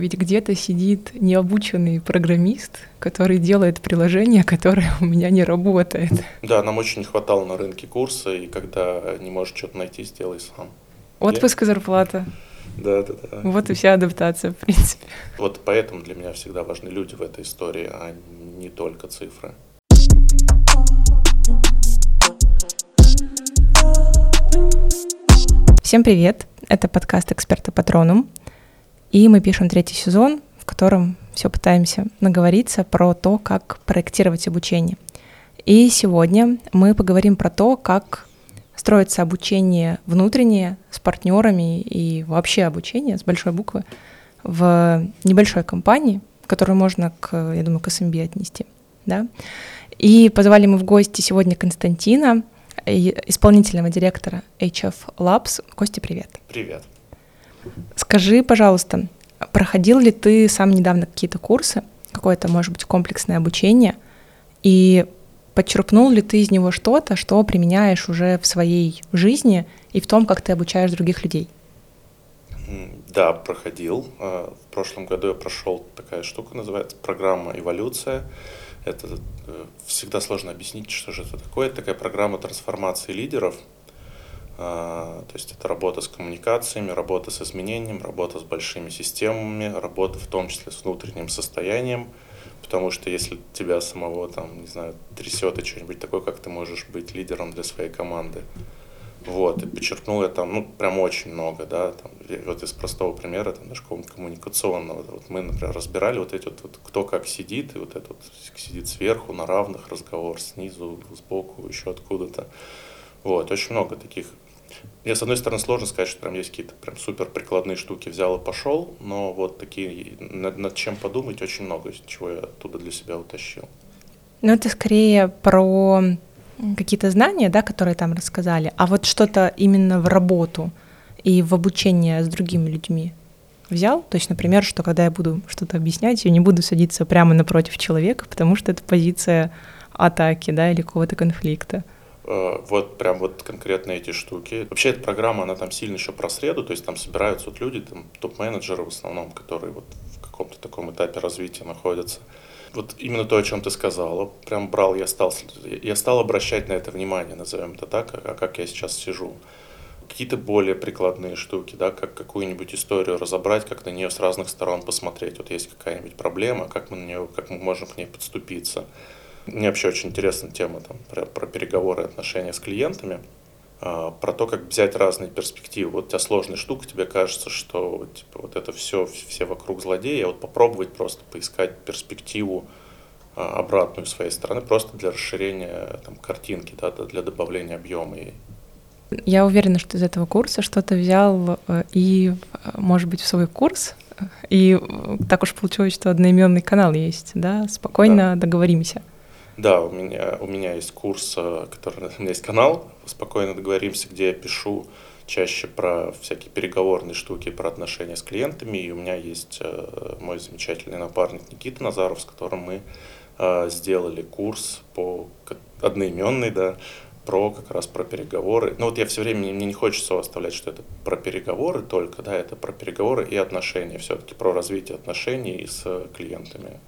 Ведь где-то сидит необученный программист, который делает приложение, которое у меня не работает. Да, нам очень не хватало на рынке курса, и когда не можешь что-то найти, сделай сам. Отпуск и зарплата. Да, да, да. Вот и вся адаптация, в принципе. Вот поэтому для меня всегда важны люди в этой истории, а не только цифры. Всем привет! Это подкаст «Эксперта Патроном». И мы пишем третий сезон, в котором все пытаемся наговориться про то, как проектировать обучение. И сегодня мы поговорим про то, как строится обучение внутреннее с партнерами и вообще обучение с большой буквы в небольшой компании, которую можно, к, я думаю, к SMB отнести. Да? И позвали мы в гости сегодня Константина, исполнительного директора HF Labs. Костя, привет. Привет. Скажи, пожалуйста, проходил ли ты сам недавно какие-то курсы, какое-то, может быть, комплексное обучение, и подчеркнул ли ты из него что-то, что применяешь уже в своей жизни и в том, как ты обучаешь других людей? Да, проходил. А, в прошлом году я прошел такая штука, называется программа «Эволюция». Это э, всегда сложно объяснить, что же это такое. Это такая программа трансформации лидеров – то есть это работа с коммуникациями, работа с изменением, работа с большими системами, работа в том числе с внутренним состоянием, потому что если тебя самого там, не знаю, трясет и что-нибудь такое, как ты можешь быть лидером для своей команды. Вот, и подчеркнул я там, ну, прям очень много, да, там, вот из простого примера, там, даже коммуникационного, вот мы, например, разбирали вот эти вот, вот, кто как сидит, и вот этот вот сидит сверху, на равных, разговор снизу, сбоку, еще откуда-то. Вот, очень много таких мне, с одной стороны, сложно сказать, что там есть какие-то прям супер прикладные штуки, взял и пошел, но вот такие, над, над чем подумать, очень много, чего я оттуда для себя утащил. Ну, это скорее про какие-то знания, да, которые там рассказали, а вот что-то именно в работу и в обучение с другими людьми взял? То есть, например, что когда я буду что-то объяснять, я не буду садиться прямо напротив человека, потому что это позиция атаки, да, или какого-то конфликта. Э, вот прям вот конкретно эти штуки. Вообще эта программа, она там сильно еще про среду, то есть там собираются вот люди, там топ-менеджеры в основном, которые вот в каком-то таком этапе развития находятся. Вот именно то, о чем ты сказала, прям брал, я стал, я стал обращать на это внимание, назовем это так, а как я сейчас сижу. Какие-то более прикладные штуки, да, как какую-нибудь историю разобрать, как на нее с разных сторон посмотреть. Вот есть какая-нибудь проблема, как мы на нее, как мы можем к ней подступиться мне вообще очень интересна тема там, про, про переговоры и отношения с клиентами, а, про то, как взять разные перспективы. Вот у тебя сложная штука, тебе кажется, что типа, вот это все, все вокруг злодея, а вот попробовать просто поискать перспективу а, обратную своей стороны, просто для расширения там, картинки, да, для добавления объема. Я уверена, что из этого курса что-то взял э, и, может быть, в свой курс, и так уж получилось, что одноименный канал есть, да? Спокойно да. договоримся. Да, у меня, у меня есть курс, э, который, у меня есть канал «Спокойно договоримся», где я пишу чаще про всякие переговорные штуки, про отношения с клиентами. И у меня есть э, мой замечательный напарник Никита Назаров, с которым мы э, сделали курс по одноименный, да, про как раз про переговоры. Ну вот я все время, мне не хочется оставлять, что это про переговоры только, да, это про переговоры и отношения, все-таки про развитие отношений с клиентами.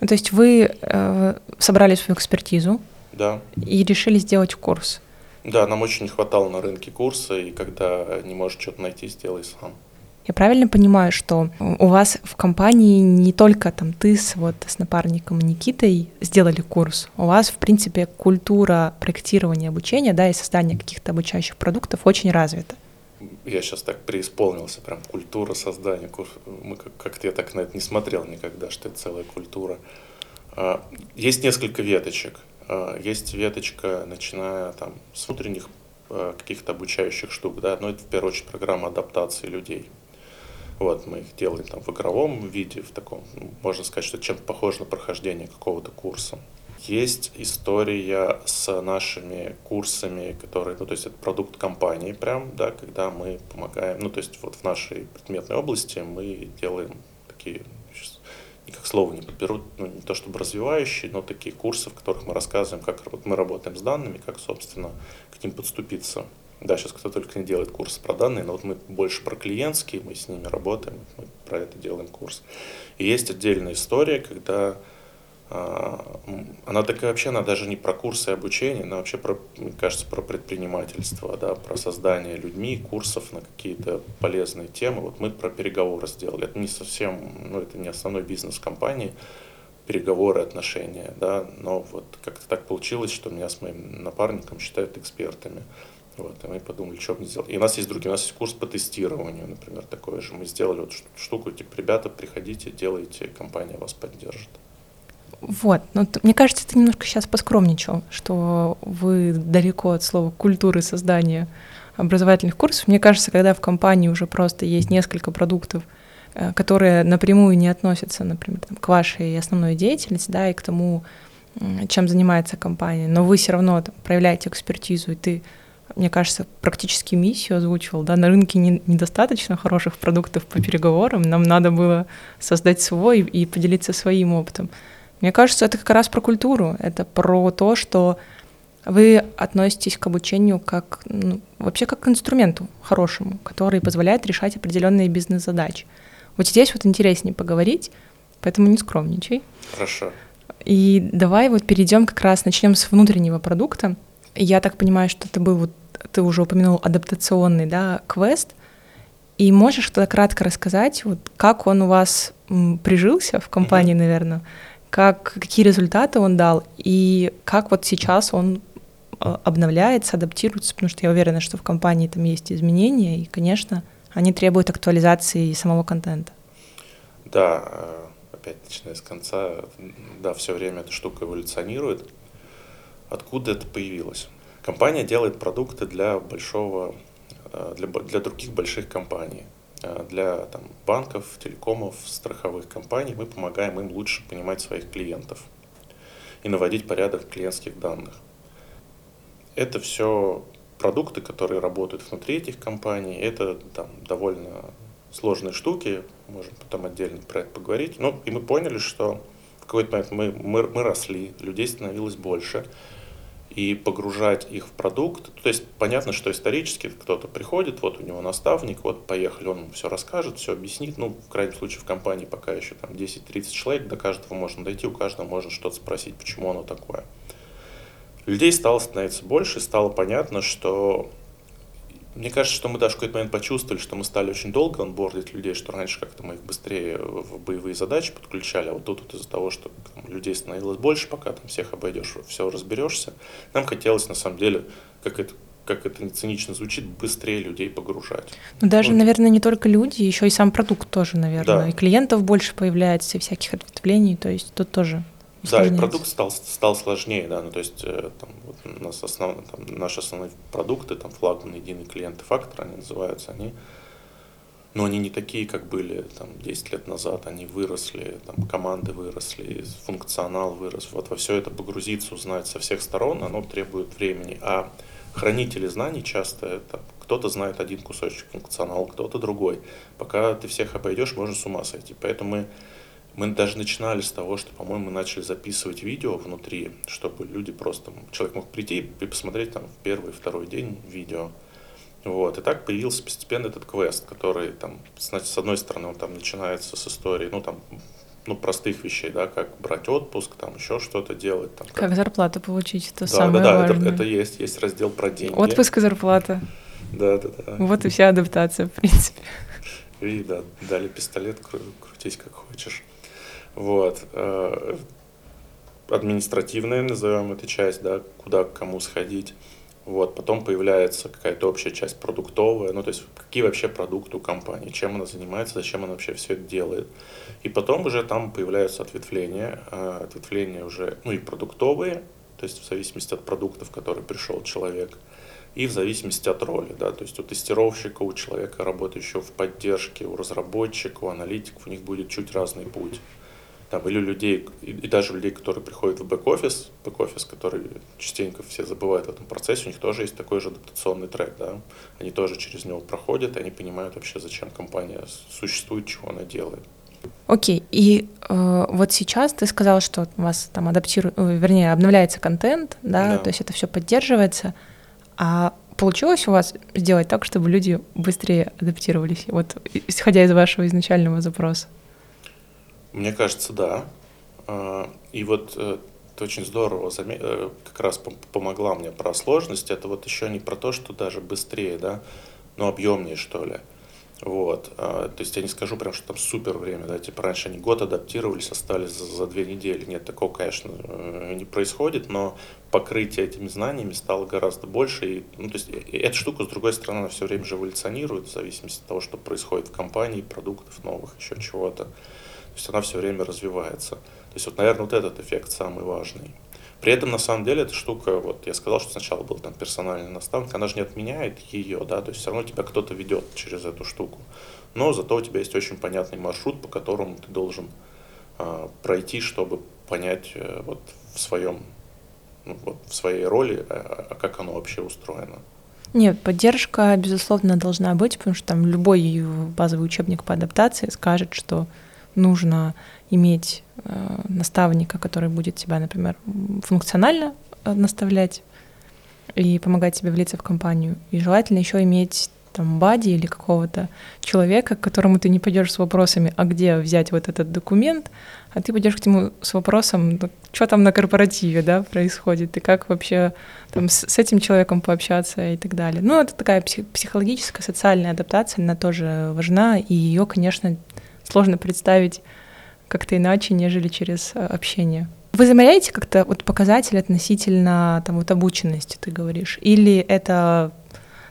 Ну, то есть вы э, собрали свою экспертизу да. и решили сделать курс. Да, нам очень не хватало на рынке курса, и когда не можешь что-то найти, сделай сам. Я правильно понимаю, что у вас в компании не только там ты с, вот, с напарником Никитой сделали курс, у вас, в принципе, культура проектирования обучения да, и создания каких-то обучающих продуктов очень развита я сейчас так преисполнился, прям культура создания. Мы как-то я так на это не смотрел никогда, что это целая культура. А, есть несколько веточек. А, есть веточка, начиная там с внутренних а, каких-то обучающих штук, да, но это в первую очередь программа адаптации людей. Вот, мы их делаем там в игровом виде, в таком, ну, можно сказать, что чем-то похоже на прохождение какого-то курса. Есть история с нашими курсами, которые, ну, то есть это продукт компании прям, да, когда мы помогаем, ну, то есть вот в нашей предметной области мы делаем такие, сейчас никак слова не подберу, ну, не то чтобы развивающие, но такие курсы, в которых мы рассказываем, как вот мы работаем с данными, как, собственно, к ним подступиться. Да, сейчас кто только не делает курсы про данные, но вот мы больше про клиентские, мы с ними работаем, мы про это делаем курс. И есть отдельная история, когда она такая вообще, она даже не про курсы обучения, она вообще, про, мне кажется, про предпринимательство, да, про создание людьми курсов на какие-то полезные темы. Вот мы про переговоры сделали. Это не совсем, ну, это не основной бизнес компании, переговоры, отношения, да, но вот как-то так получилось, что меня с моим напарником считают экспертами. Вот, и мы подумали, что бы сделать. И у нас есть другие, у нас есть курс по тестированию, например, такой же. Мы сделали вот штуку, типа, ребята, приходите, делайте, компания вас поддержит. Вот, ну, мне кажется, ты немножко сейчас поскромничал, что вы далеко от слова культуры создания образовательных курсов. Мне кажется, когда в компании уже просто есть несколько продуктов, э, которые напрямую не относятся, например, там, к вашей основной деятельности, да, и к тому, чем занимается компания, но вы все равно там, проявляете экспертизу, и ты, мне кажется, практически миссию озвучивал, да, на рынке не, недостаточно хороших продуктов по переговорам, нам надо было создать свой и поделиться своим опытом. Мне кажется, это как раз про культуру, это про то, что вы относитесь к обучению как ну, вообще как к инструменту хорошему, который позволяет решать определенные бизнес-задачи. Вот здесь вот интереснее поговорить, поэтому не скромничай. Хорошо. И давай вот перейдем как раз, начнем с внутреннего продукта. Я так понимаю, что ты был вот, ты уже упомянул адаптационный, да, квест. И можешь тогда кратко рассказать, вот как он у вас прижился в компании, mm-hmm. наверное, как, какие результаты он дал и как вот сейчас он э, обновляется, адаптируется, потому что я уверена, что в компании там есть изменения, и, конечно, они требуют актуализации самого контента. Да, э, опять начиная с конца, да, все время эта штука эволюционирует. Откуда это появилось? Компания делает продукты для большого, э, для, для других больших компаний. Э, для там, банков, телекомов, страховых компаний мы помогаем им лучше понимать своих клиентов и наводить порядок в клиентских данных. Это все продукты, которые работают внутри этих компаний. Это там, довольно сложные штуки, можем потом отдельно про это поговорить. Ну, и мы поняли, что в какой-то момент мы, мы, мы росли, людей становилось больше, и погружать их в продукт. То есть понятно, что исторически кто-то приходит, вот у него наставник, вот поехали, он все расскажет, все объяснит. Ну, в крайнем случае в компании пока еще там 10-30 человек, до каждого можно дойти, у каждого можно что-то спросить, почему оно такое. Людей стало становиться больше, стало понятно, что мне кажется, что мы даже в какой-то момент почувствовали, что мы стали очень долго онбордить людей, что раньше как-то мы их быстрее в боевые задачи подключали, а вот тут вот из-за того, что там, людей становилось больше, пока там всех обойдешь, все разберешься, нам хотелось на самом деле, как это как это не цинично звучит, быстрее людей погружать. Ну, даже, вот. наверное, не только люди, еще и сам продукт тоже, наверное. Да. И клиентов больше появляется, и всяких ответвлений, то есть тут тоже да, и продукт стал, стал сложнее, да, ну то есть э, там, вот у нас основ, там, наши основные продукты, там флагман, единый клиент и фактор, они называются, они, но они не такие, как были там 10 лет назад, они выросли, там команды выросли, функционал вырос, вот во все это погрузиться, узнать со всех сторон, оно требует времени, а хранители знаний часто это кто-то знает один кусочек функционала, кто-то другой. Пока ты всех обойдешь, можно с ума сойти. Поэтому мы мы даже начинали с того, что, по-моему, мы начали записывать видео внутри, чтобы люди просто, человек мог прийти и посмотреть там в первый, второй день видео. Вот. И так появился постепенно этот квест, который там, значит, с одной стороны, он там начинается с истории, ну, там, ну, простых вещей, да, как брать отпуск, там, еще что-то делать. Там, как... как зарплату получить, это да, самое да, да, важное. Это, это есть, есть раздел про деньги. Отпуск и зарплата. Да, да, да. Вот и вся адаптация, в принципе. И да, дали пистолет, крутись как хочешь. Вот. Э, административная, назовем эту часть, да, куда кому сходить. Вот, потом появляется какая-то общая часть продуктовая, ну, то есть какие вообще продукты у компании, чем она занимается, зачем она вообще все это делает. И потом уже там появляются ответвления, э, ответвления уже, ну, и продуктовые, то есть в зависимости от продуктов, в который пришел человек, и в зависимости от роли, да, то есть у тестировщика, у человека, работающего в поддержке, у разработчика, у аналитиков, у них будет чуть разный путь там, или людей, и, и даже людей, которые приходят в бэк-офис, бэк-офис, который частенько все забывают в этом процессе, у них тоже есть такой же адаптационный трек, да, они тоже через него проходят, и они понимают вообще, зачем компания существует, чего она делает. Окей, okay. и э, вот сейчас ты сказал, что у вас там адаптирует, вернее, обновляется контент, да, да. то есть это все поддерживается, а получилось у вас сделать так, чтобы люди быстрее адаптировались, вот исходя из вашего изначального запроса? Мне кажется, да. А, и вот э, ты очень здорово э, как раз помогла мне про сложность. Это вот еще не про то, что даже быстрее, да, но объемнее, что ли. Вот. А, то есть я не скажу прям, что там супер время, да, типа раньше они год адаптировались, остались за, за две недели. Нет, такого, конечно, э, не происходит, но покрытие этими знаниями стало гораздо больше. И, ну, то есть эта штука, с другой стороны, она все время же эволюционирует в зависимости от того, что происходит в компании, продуктов новых, еще чего-то. Есть она все время развивается. То есть вот, наверное, вот этот эффект самый важный. При этом, на самом деле, эта штука, вот я сказал, что сначала был там персональный наставник, она же не отменяет ее, да, то есть все равно тебя кто-то ведет через эту штуку. Но зато у тебя есть очень понятный маршрут, по которому ты должен э, пройти, чтобы понять э, вот в своем, ну, вот в своей роли, э, как оно вообще устроено. Нет, поддержка, безусловно, должна быть, потому что там любой базовый учебник по адаптации скажет, что нужно иметь э, наставника, который будет тебя, например, функционально э, наставлять и помогать тебе влиться в компанию. И желательно еще иметь там бади или какого-то человека, к которому ты не пойдешь с вопросами, а где взять вот этот документ, а ты пойдешь к нему с вопросом, ну, что там на корпоративе, да, происходит, и как вообще там с, с этим человеком пообщаться и так далее. Ну, это такая психологическая, социальная адаптация, она тоже важна, и ее, конечно, сложно представить как-то иначе, нежели через э, общение. Вы замеряете как-то вот показатели относительно там вот обученности, ты говоришь, или это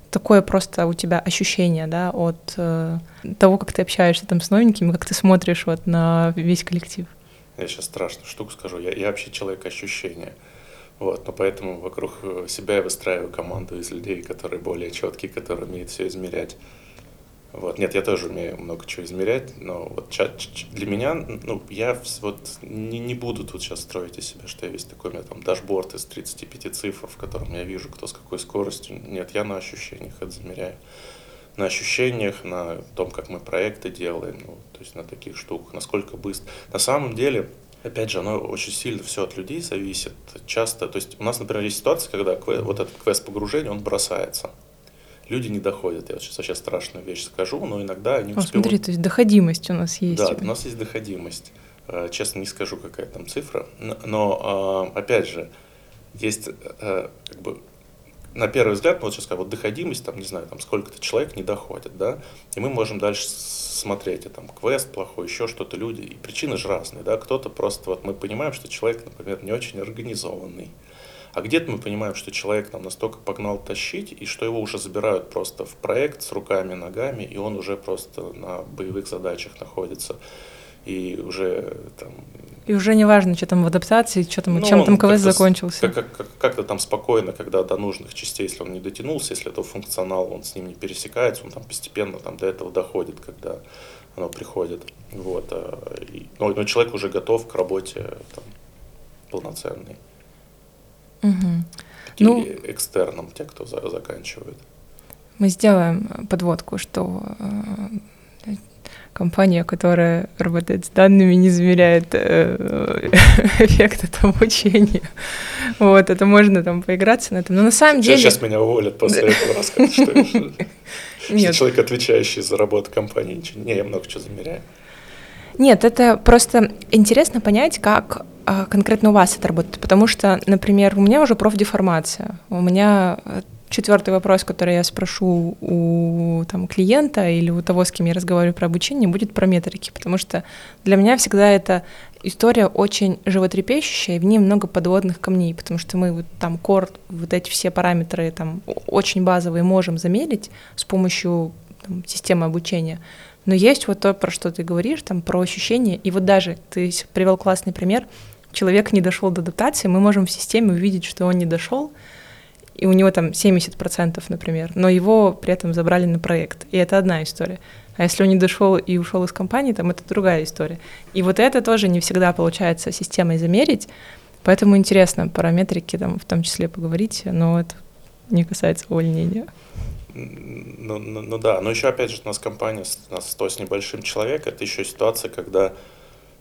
такое просто у тебя ощущение, да, от э, того, как ты общаешься там с новенькими, как ты смотришь вот на весь коллектив? Я сейчас страшную штуку скажу. Я, я вообще человек ощущения. Вот, но поэтому вокруг э, себя я выстраиваю команду из людей, которые более четкие, которые умеют все измерять. Вот. Нет, я тоже умею много чего измерять, но вот для меня, ну, я вот не, не буду тут сейчас строить из себя, что я весь такой, у меня там дашборд из 35 цифр, в котором я вижу, кто с какой скоростью. Нет, я на ощущениях это замеряю. На ощущениях, на том, как мы проекты делаем, ну, то есть на таких штуках, насколько быстро. На самом деле, Опять же, оно очень сильно все от людей зависит. Часто, то есть у нас, например, есть ситуация, когда вот этот квест погружения, он бросается люди не доходят. Я вот сейчас вообще страшную вещь скажу, но иногда они О, успевают... смотри, то есть доходимость у нас есть. Да, у нас есть доходимость. Э, честно не скажу, какая там цифра, но а, опять же, есть э, как бы на первый взгляд, ну, вот сейчас сказать, вот доходимость, там, не знаю, там сколько-то человек не доходит, да, и мы можем дальше смотреть, а там квест плохой, еще что-то люди, и причины же разные, да, кто-то просто, вот мы понимаем, что человек, например, не очень организованный, а где-то мы понимаем, что человек там настолько погнал тащить, и что его уже забирают просто в проект с руками, ногами, и он уже просто на боевых задачах находится. И уже там... И уже не важно, что там в адаптации, что там, ну, чем там КВС закончился. Как, как, как-то там спокойно, когда до нужных частей, если он не дотянулся, если это функционал, он с ним не пересекается, он там постепенно там до этого доходит, когда оно приходит. Вот. А, и, но, но человек уже готов к работе там, полноценной. Угу. ну, экстерном, те, кто за, заканчивает. Мы сделаем подводку, что э, компания, которая работает с данными, не замеряет э, эффект от обучения. Вот, это можно там поиграться на этом. Но на самом сейчас, деле... Сейчас меня уволят после этого рассказа, что, человек, отвечающий за работу компании, ничего... Не, я много чего замеряю. Нет, это просто интересно понять, как а, конкретно у вас это работает? Потому что, например, у меня уже профдеформация. У меня э, четвертый вопрос, который я спрошу у там, клиента или у того, с кем я разговариваю про обучение, будет про метрики, потому что для меня всегда эта история очень животрепещущая, и в ней много подводных камней, потому что мы вот там кор, вот эти все параметры там очень базовые можем замерить с помощью там, системы обучения, но есть вот то, про что ты говоришь, там, про ощущения, и вот даже ты привел классный пример — человек не дошел до адаптации, мы можем в системе увидеть, что он не дошел, и у него там 70%, например, но его при этом забрали на проект. И это одна история. А если он не дошел и ушел из компании, там это другая история. И вот это тоже не всегда получается системой замерить, поэтому интересно параметрики там в том числе поговорить, но это не касается увольнения. Ну, ну, ну да, но еще опять же у нас компания, у нас 100 с небольшим человек, это еще ситуация, когда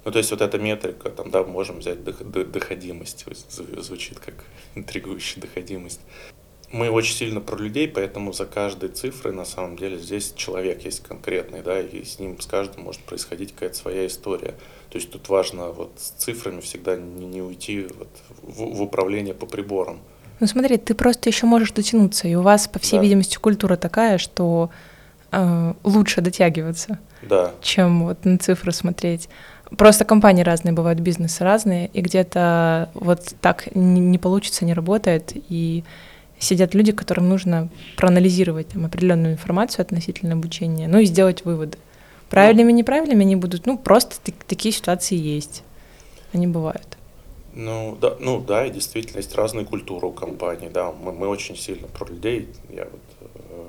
ну, то есть вот эта метрика, там, да, можем взять доходимость, звучит как интригующая доходимость. мы очень сильно про людей, поэтому за каждой цифрой на самом деле здесь человек есть конкретный, да, и с ним с каждым может происходить какая-то своя история. То есть тут важно вот с цифрами всегда не, не уйти вот в, в управление по приборам. Ну смотри, ты просто еще можешь дотянуться, и у вас, по всей да. видимости, культура такая, что э, лучше дотягиваться, да. чем вот на цифры смотреть. Просто компании разные бывают, бизнесы разные, и где-то вот так не, не получится, не работает, и сидят люди, которым нужно проанализировать там, определенную информацию относительно обучения, ну и сделать выводы. Правильными, неправильными они будут, ну просто такие ситуации есть, они бывают. Ну да, ну да, и действительно есть разные культуры у компании, да, мы, мы очень сильно про людей, я вот э,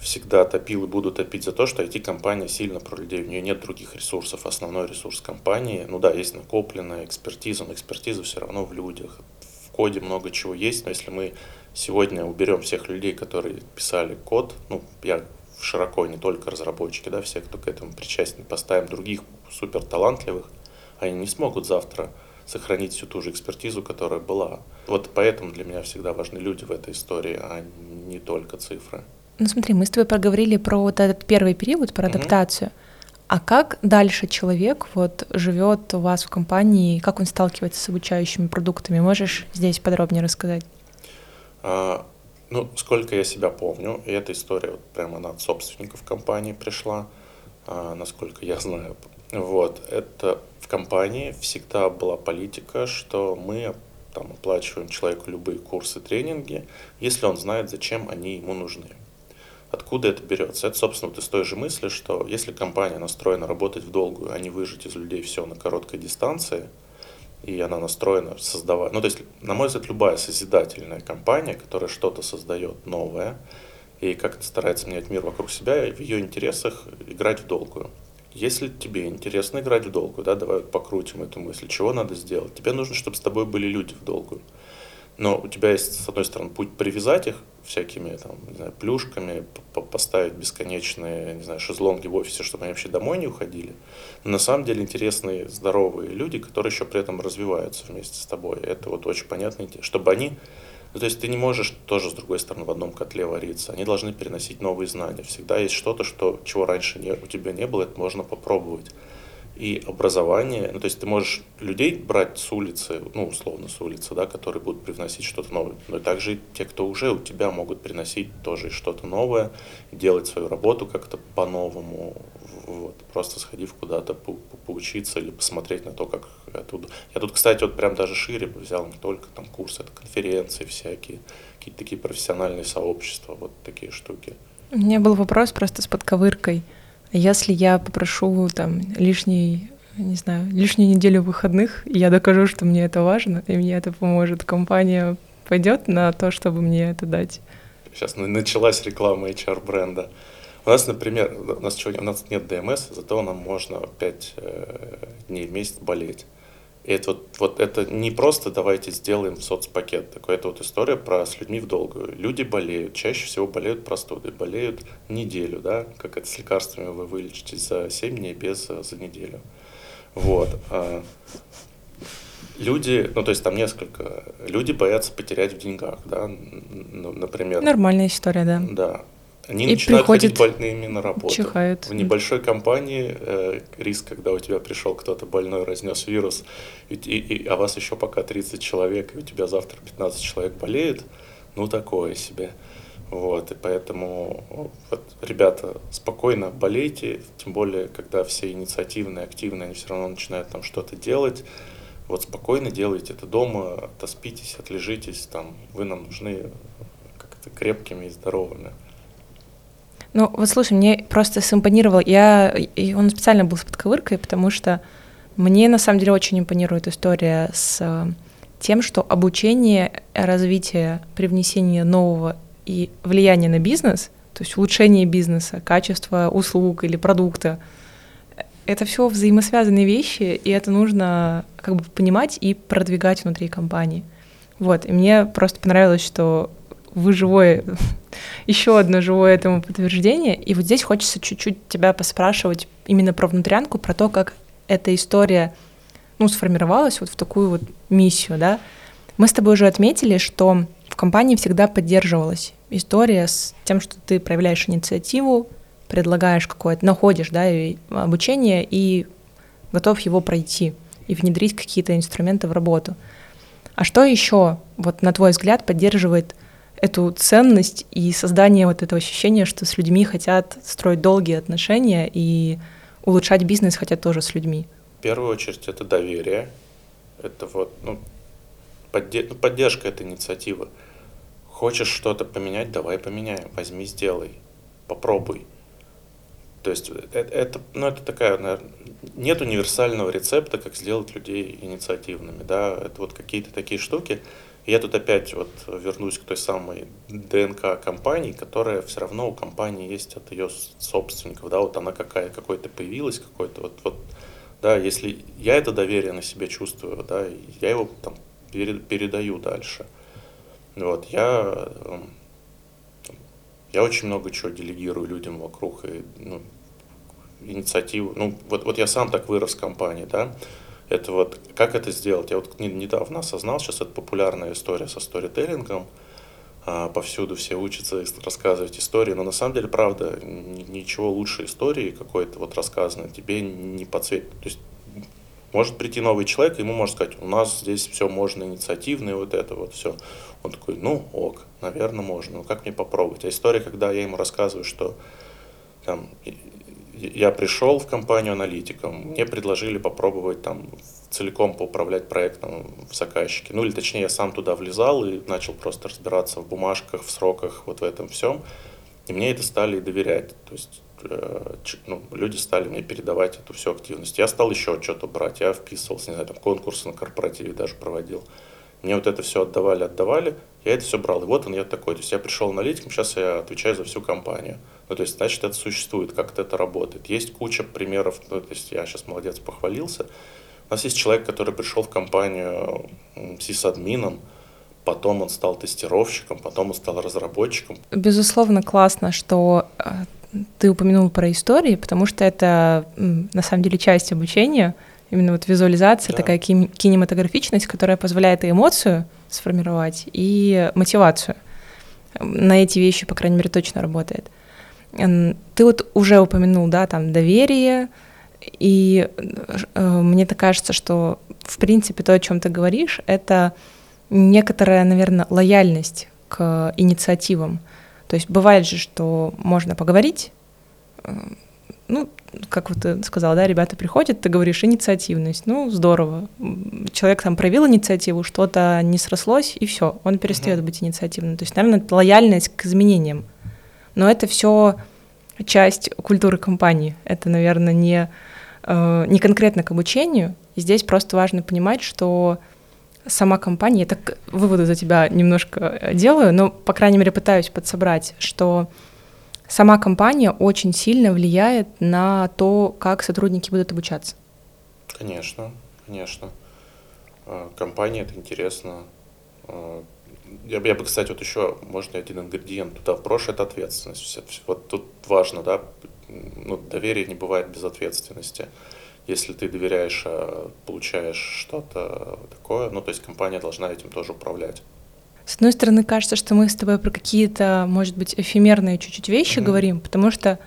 всегда топил и буду топить за то, что IT-компания сильно про людей, у нее нет других ресурсов, основной ресурс компании, ну да, есть накопленная экспертиза, но экспертиза все равно в людях, коде много чего есть, но если мы сегодня уберем всех людей, которые писали код, ну, я широко, не только разработчики, да, все, кто к этому причастен, поставим других супер талантливых, они не смогут завтра сохранить всю ту же экспертизу, которая была. Вот поэтому для меня всегда важны люди в этой истории, а не только цифры. Ну смотри, мы с тобой проговорили про вот этот первый период, про адаптацию. Mm-hmm. А как дальше человек вот живет у вас в компании, как он сталкивается с обучающими продуктами? Можешь здесь подробнее рассказать? А, ну, сколько я себя помню, и эта история вот прямо она от собственников компании пришла, а, насколько я знаю. Вот, это в компании всегда была политика, что мы там оплачиваем человеку любые курсы, тренинги, если он знает, зачем они ему нужны. Откуда это берется? Это, собственно, вот из той же мысли, что если компания настроена работать в долгую, а не выжить из людей все на короткой дистанции, и она настроена создавать... Ну, то есть, на мой взгляд, любая созидательная компания, которая что-то создает новое, и как-то старается менять мир вокруг себя, в ее интересах играть в долгую. Если тебе интересно играть в долгую, да, давай покрутим эту мысль, чего надо сделать? Тебе нужно, чтобы с тобой были люди в долгую. Но у тебя есть, с одной стороны, путь привязать их всякими там, не знаю, плюшками, поставить бесконечные, не знаю, шезлонги в офисе, чтобы они вообще домой не уходили. Но на самом деле интересные, здоровые люди, которые еще при этом развиваются вместе с тобой. Это вот очень понятно, чтобы они ну, то есть ты не можешь тоже, с другой стороны, в одном котле вариться. Они должны переносить новые знания. Всегда есть что-то, что, чего раньше не, у тебя не было, это можно попробовать и образование. Ну, то есть ты можешь людей брать с улицы, ну, условно, с улицы, да, которые будут привносить что-то новое. Но также те, кто уже у тебя могут приносить тоже что-то новое, делать свою работу как-то по-новому. Вот, просто сходив куда-то по по поучиться или посмотреть на то, как оттуда. Я тут, кстати, вот прям даже шире взял не только там курсы, это конференции всякие, какие-то такие профессиональные сообщества, вот такие штуки. У меня был вопрос просто с подковыркой. Если я попрошу там лишний, не знаю, лишнюю неделю выходных, и я докажу, что мне это важно, и мне это поможет, компания пойдет на то, чтобы мне это дать. Сейчас началась реклама HR-бренда. У нас, например, у нас, у нас нет ДМС, зато нам можно 5 э, дней в месяц болеть. И это вот, вот это не просто давайте сделаем соцпакет. Такое это вот история про с людьми в долгую. Люди болеют, чаще всего болеют простудой, болеют неделю, да, как это с лекарствами вы вылечитесь за 7 дней без э, за неделю. Вот. А люди, ну то есть там несколько, люди боятся потерять в деньгах, да, ну, например. Нормальная история, да. Да. Они и начинают приходит, ходить больными на работу. Чихают. В небольшой компании э, риск, когда у тебя пришел кто-то больной, разнес вирус, и, и, и, а вас еще пока 30 человек, и у тебя завтра 15 человек болеет, ну такое себе. Вот, и поэтому вот, ребята, спокойно болейте, тем более, когда все инициативные, активные, они все равно начинают там что-то делать. Вот спокойно делайте это дома, отоспитесь, отлежитесь, там, вы нам нужны как-то крепкими и здоровыми. Ну, вот слушай, мне просто симпонировал. Я, и он специально был с подковыркой, потому что мне на самом деле очень импонирует история с э, тем, что обучение, развитие, привнесение нового и влияние на бизнес, то есть улучшение бизнеса, качество услуг или продукта, это все взаимосвязанные вещи, и это нужно как бы понимать и продвигать внутри компании. Вот, и мне просто понравилось, что вы живое, еще одно живое этому подтверждение. И вот здесь хочется чуть-чуть тебя поспрашивать именно про внутрянку, про то, как эта история ну, сформировалась вот в такую вот миссию, да. Мы с тобой уже отметили, что в компании всегда поддерживалась история с тем, что ты проявляешь инициативу, предлагаешь какое-то, находишь, да, обучение и готов его пройти и внедрить какие-то инструменты в работу. А что еще, вот на твой взгляд, поддерживает эту ценность и создание вот этого ощущения, что с людьми хотят строить долгие отношения и улучшать бизнес хотят тоже с людьми? В первую очередь это доверие, это вот ну, подде- ну, поддержка этой инициативы. Хочешь что-то поменять, давай поменяем, возьми, сделай, попробуй. То есть это, это, ну, это такая, наверное, нет универсального рецепта, как сделать людей инициативными, да, это вот какие-то такие штуки. Я тут опять вот вернусь к той самой ДНК компании, которая все равно у компании есть от ее собственников, да, вот она какая, какой-то появилась, какой-то вот, вот, да, если я это доверие на себе чувствую, да, я его там передаю дальше. Вот, я, эм, я очень много чего делегирую людям вокруг, и ну, инициативу. Ну, вот, вот я сам так вырос в компании, да. Это вот, как это сделать? Я вот недавно осознал, сейчас это популярная история со сторителлингом, а, повсюду все учатся рассказывать истории, но на самом деле, правда, ничего лучше истории какой-то вот рассказанной тебе не подсветит. То есть может прийти новый человек, ему можно сказать, у нас здесь все можно инициативно, и вот это вот все. Он такой, ну ок, наверное, можно, ну как мне попробовать? А история, когда я ему рассказываю, что там, я пришел в компанию аналитиком, мне предложили попробовать там целиком поуправлять проектом в заказчике. Ну или точнее, я сам туда влезал и начал просто разбираться в бумажках, в сроках, вот в этом всем. И мне это стали доверять. То есть э, ну, люди стали мне передавать эту всю активность. Я стал еще что-то брать, я вписывался, не знаю, там конкурсы на корпоративе даже проводил. Мне вот это все отдавали, отдавали, я это все брал. И вот он я такой. То есть я пришел аналитиком, сейчас я отвечаю за всю компанию. Ну, то есть, значит, это существует, как это работает. Есть куча примеров, ну, то есть я сейчас молодец, похвалился. У нас есть человек, который пришел в компанию сисадмином, потом он стал тестировщиком, потом он стал разработчиком. Безусловно, классно, что э, ты упомянул про истории, потому что это на самом деле часть обучения — именно вот визуализация, да. такая кинематографичность, которая позволяет и эмоцию сформировать, и мотивацию. На эти вещи, по крайней мере, точно работает. Ты вот уже упомянул, да, там доверие, и э, мне так кажется, что в принципе то, о чем ты говоришь, это некоторая, наверное, лояльность к инициативам. То есть бывает же, что можно поговорить, э, ну, как вот ты сказала, да, ребята приходят, ты говоришь инициативность, ну, здорово. Человек там проявил инициативу, что-то не срослось, и все, он перестает uh-huh. быть инициативным. То есть, наверное, это лояльность к изменениям. Но это все часть культуры компании. Это, наверное, не, э, не конкретно к обучению. И здесь просто важно понимать, что сама компания, я так выводы за тебя немножко э, делаю, но, по крайней мере, пытаюсь подсобрать, что сама компания очень сильно влияет на то, как сотрудники будут обучаться. Конечно, конечно. А, компания это интересно. А, я, я бы, кстати, вот еще, можно один ингредиент туда вброшу, это ответственность. Вот тут важно, да, ну, доверие не бывает без ответственности. Если ты доверяешь, а получаешь что-то такое, ну, то есть компания должна этим тоже управлять. С одной стороны, кажется, что мы с тобой про какие-то, может быть, эфемерные чуть-чуть вещи mm-hmm. говорим, потому что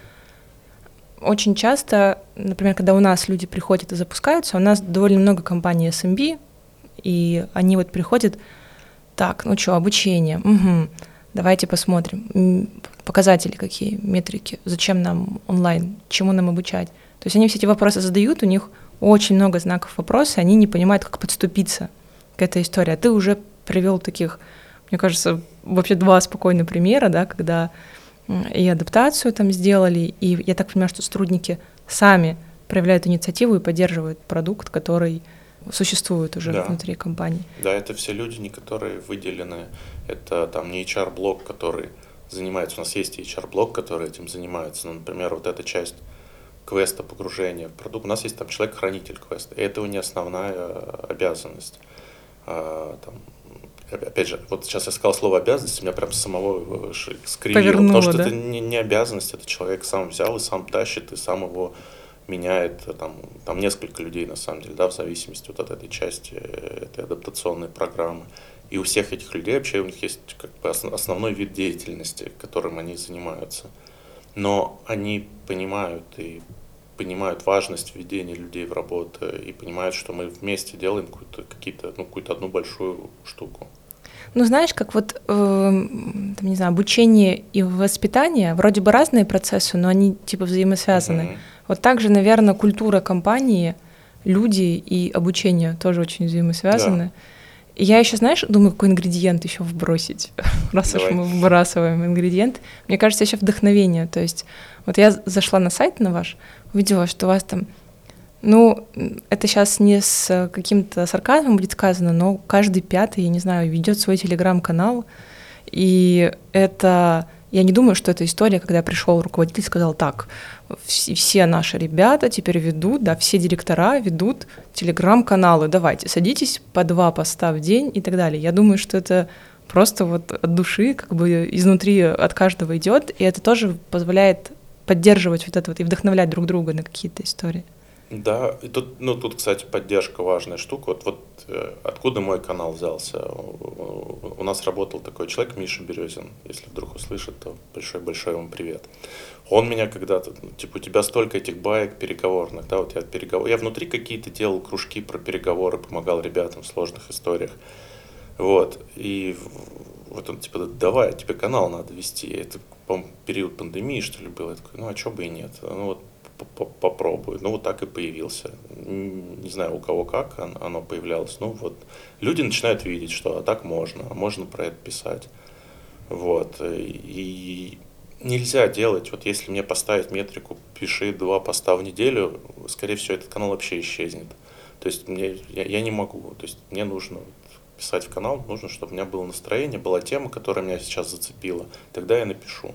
очень часто, например, когда у нас люди приходят и запускаются, у нас довольно много компаний SMB, и они вот приходят, так, ну что, обучение, угу, давайте посмотрим, показатели какие, метрики, зачем нам онлайн, чему нам обучать. То есть они все эти вопросы задают, у них очень много знаков вопроса, они не понимают, как подступиться к этой истории. А ты уже привел таких мне кажется, вообще два спокойных примера, да, когда и адаптацию там сделали, и я так понимаю, что сотрудники сами проявляют инициативу и поддерживают продукт, который существует уже да. внутри компании. Да, это все люди, не которые выделены. Это там не HR-блок, который занимается. У нас есть HR-блок, который этим занимается. Ну, например, вот эта часть квеста погружения в продукт. У нас есть там человек-хранитель квеста. И это не основная э, обязанность. А, там, опять же, вот сейчас я сказал слово обязанность, меня прям самого скривило, Повернуло, потому что да? это не, не обязанность, это человек сам взял и сам тащит, и сам его меняет там, там несколько людей на самом деле, да, в зависимости вот от этой части, этой адаптационной программы. И у всех этих людей вообще у них есть как бы основной вид деятельности, которым они занимаются. Но они понимают и понимают важность введения людей в работу и понимают, что мы вместе делаем какую-то, какие-то, ну, какую-то одну большую штуку. Ну, знаешь, как вот, э, там, не знаю, обучение и воспитание, вроде бы разные процессы, но они типа взаимосвязаны. Mm-hmm. Вот также, наверное, культура компании, люди и обучение тоже очень взаимосвязаны. Да. И я еще, знаешь, думаю, какой ингредиент еще вбросить, раз Давай. уж мы выбрасываем ингредиент. Мне кажется, еще вдохновение. То есть вот я зашла на сайт на ваш, увидела, что у вас там ну, это сейчас не с каким-то сарказмом будет сказано, но каждый пятый, я не знаю, ведет свой телеграм-канал, и это я не думаю, что это история, когда пришел руководитель и сказал, так, все, все наши ребята теперь ведут, да, все директора ведут телеграм-каналы, давайте, садитесь по два поста в день и так далее. Я думаю, что это просто вот от души, как бы изнутри от каждого идет, и это тоже позволяет поддерживать вот это вот и вдохновлять друг друга на какие-то истории. Да, и тут, ну, тут, кстати, поддержка важная штука. Вот, вот э, откуда мой канал взялся? У, нас работал такой человек, Миша Березин. Если вдруг услышит, то большой-большой ему привет. Он меня когда-то, ну, типа, у тебя столько этих баек переговорных, да, вот я переговор... Я внутри какие-то делал кружки про переговоры, помогал ребятам в сложных историях. Вот, и вот он, типа, давай, тебе канал надо вести. Это, по период пандемии, что ли, было. Я такой, ну, а чё бы и нет? Ну, вот попробую. Ну, вот так и появился. Не знаю, у кого как оно появлялось. Ну, вот люди начинают видеть, что а так можно, а можно про это писать. Вот. И нельзя делать, вот если мне поставить метрику, пиши два поста в неделю, скорее всего, этот канал вообще исчезнет. То есть мне, я, я не могу, то есть мне нужно писать в канал, нужно, чтобы у меня было настроение, была тема, которая меня сейчас зацепила, тогда я напишу.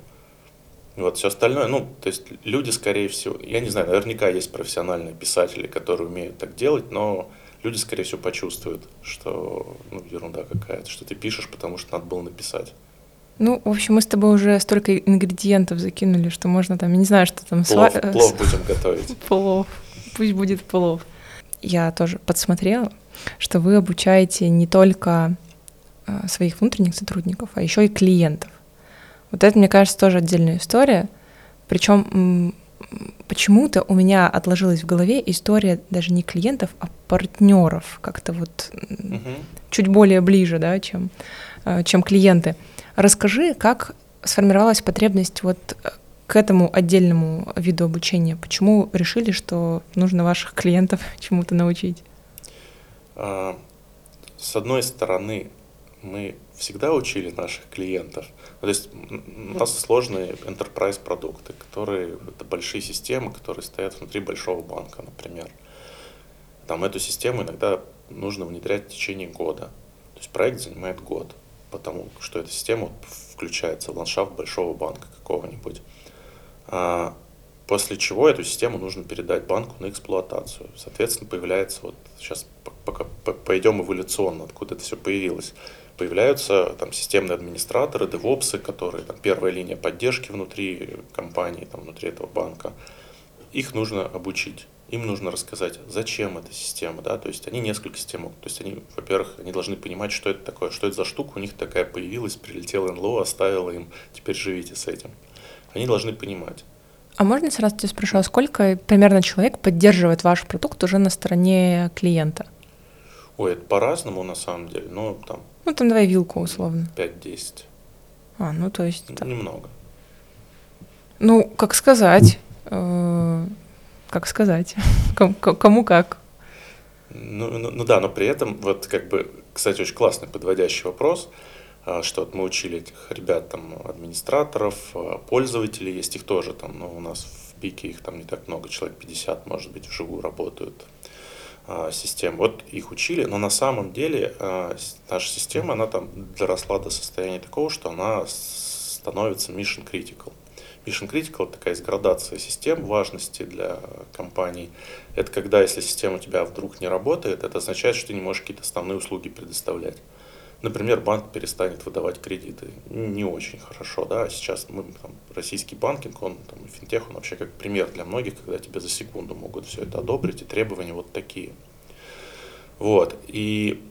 Вот, все остальное, ну, то есть люди, скорее всего, я не знаю, наверняка есть профессиональные писатели, которые умеют так делать, но люди, скорее всего, почувствуют, что, ну, ерунда какая-то, что ты пишешь, потому что надо было написать. Ну, в общем, мы с тобой уже столько ингредиентов закинули, что можно там, я не знаю, что там... Плов, сва... плов будем готовить. Плов. Пусть будет плов. Я тоже подсмотрела, что вы обучаете не только э, своих внутренних сотрудников, а еще и клиентов. Вот это, мне кажется, тоже отдельная история. Причем почему-то у меня отложилась в голове история даже не клиентов, а партнеров, как-то вот угу. чуть более ближе, да, чем, э, чем клиенты. Расскажи, как сформировалась потребность вот э, к этому отдельному виду обучения? Почему решили, что нужно ваших клиентов чему-то научить? А, с одной стороны, мы всегда учили наших клиентов. То есть у нас сложные enterprise продукты, которые это большие системы, которые стоят внутри большого банка, например. Там эту систему иногда нужно внедрять в течение года. То есть проект занимает год, потому что эта система включается в ландшафт большого банка какого-нибудь. А после чего эту систему нужно передать банку на эксплуатацию. Соответственно, появляется вот сейчас пока пойдем эволюционно, откуда это все появилось появляются там, системные администраторы, девопсы, которые там, первая линия поддержки внутри компании, там, внутри этого банка. Их нужно обучить. Им нужно рассказать, зачем эта система, да, то есть они несколько систем, то есть они, во-первых, они должны понимать, что это такое, что это за штука, у них такая появилась, прилетела НЛО, оставила им, теперь живите с этим. Они должны понимать. А можно сразу тебя спрошу, а сколько примерно человек поддерживает ваш продукт уже на стороне клиента? Ой, это по-разному на самом деле, но там ну, там давай вилку условно. 5-10. А, ну то есть... Да. Немного. Ну, как сказать? Э, как сказать? Кому как? Ну, ну, ну да, но при этом, вот как бы, кстати, очень классный подводящий вопрос, а, что вот мы учили этих ребят, там, администраторов, а, пользователей, есть их тоже, там, ну, у нас в пике их там не так много, человек 50, может быть, вживую работают систем. Вот их учили, но на самом деле а, наша система, она там доросла до состояния такого, что она становится mission critical. Mission critical – это такая градация систем важности для компаний. Это когда, если система у тебя вдруг не работает, это означает, что ты не можешь какие-то основные услуги предоставлять. Например, банк перестанет выдавать кредиты. Не очень хорошо, да, сейчас мы, там, российский банкинг, он, там, финтех, он вообще как пример для многих, когда тебе за секунду могут все это одобрить, и требования вот такие. Вот, и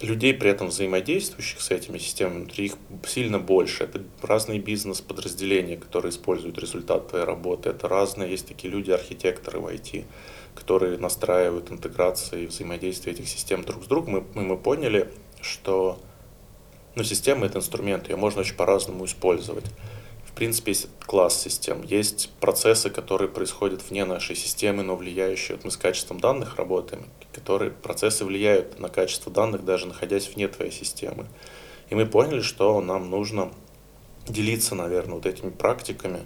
людей при этом взаимодействующих с этими системами внутри их сильно больше. Это разные бизнес-подразделения, которые используют результат твоей работы. Это разные, есть такие люди, архитекторы в IT, которые настраивают интеграции и взаимодействие этих систем друг с другом. Мы, мы поняли, что ну, система — это инструмент, ее можно очень по-разному использовать. В принципе, есть класс систем, есть процессы, которые происходят вне нашей системы, но влияющие. Вот мы с качеством данных работаем, которые процессы влияют на качество данных, даже находясь вне твоей системы. И мы поняли, что нам нужно делиться, наверное, вот этими практиками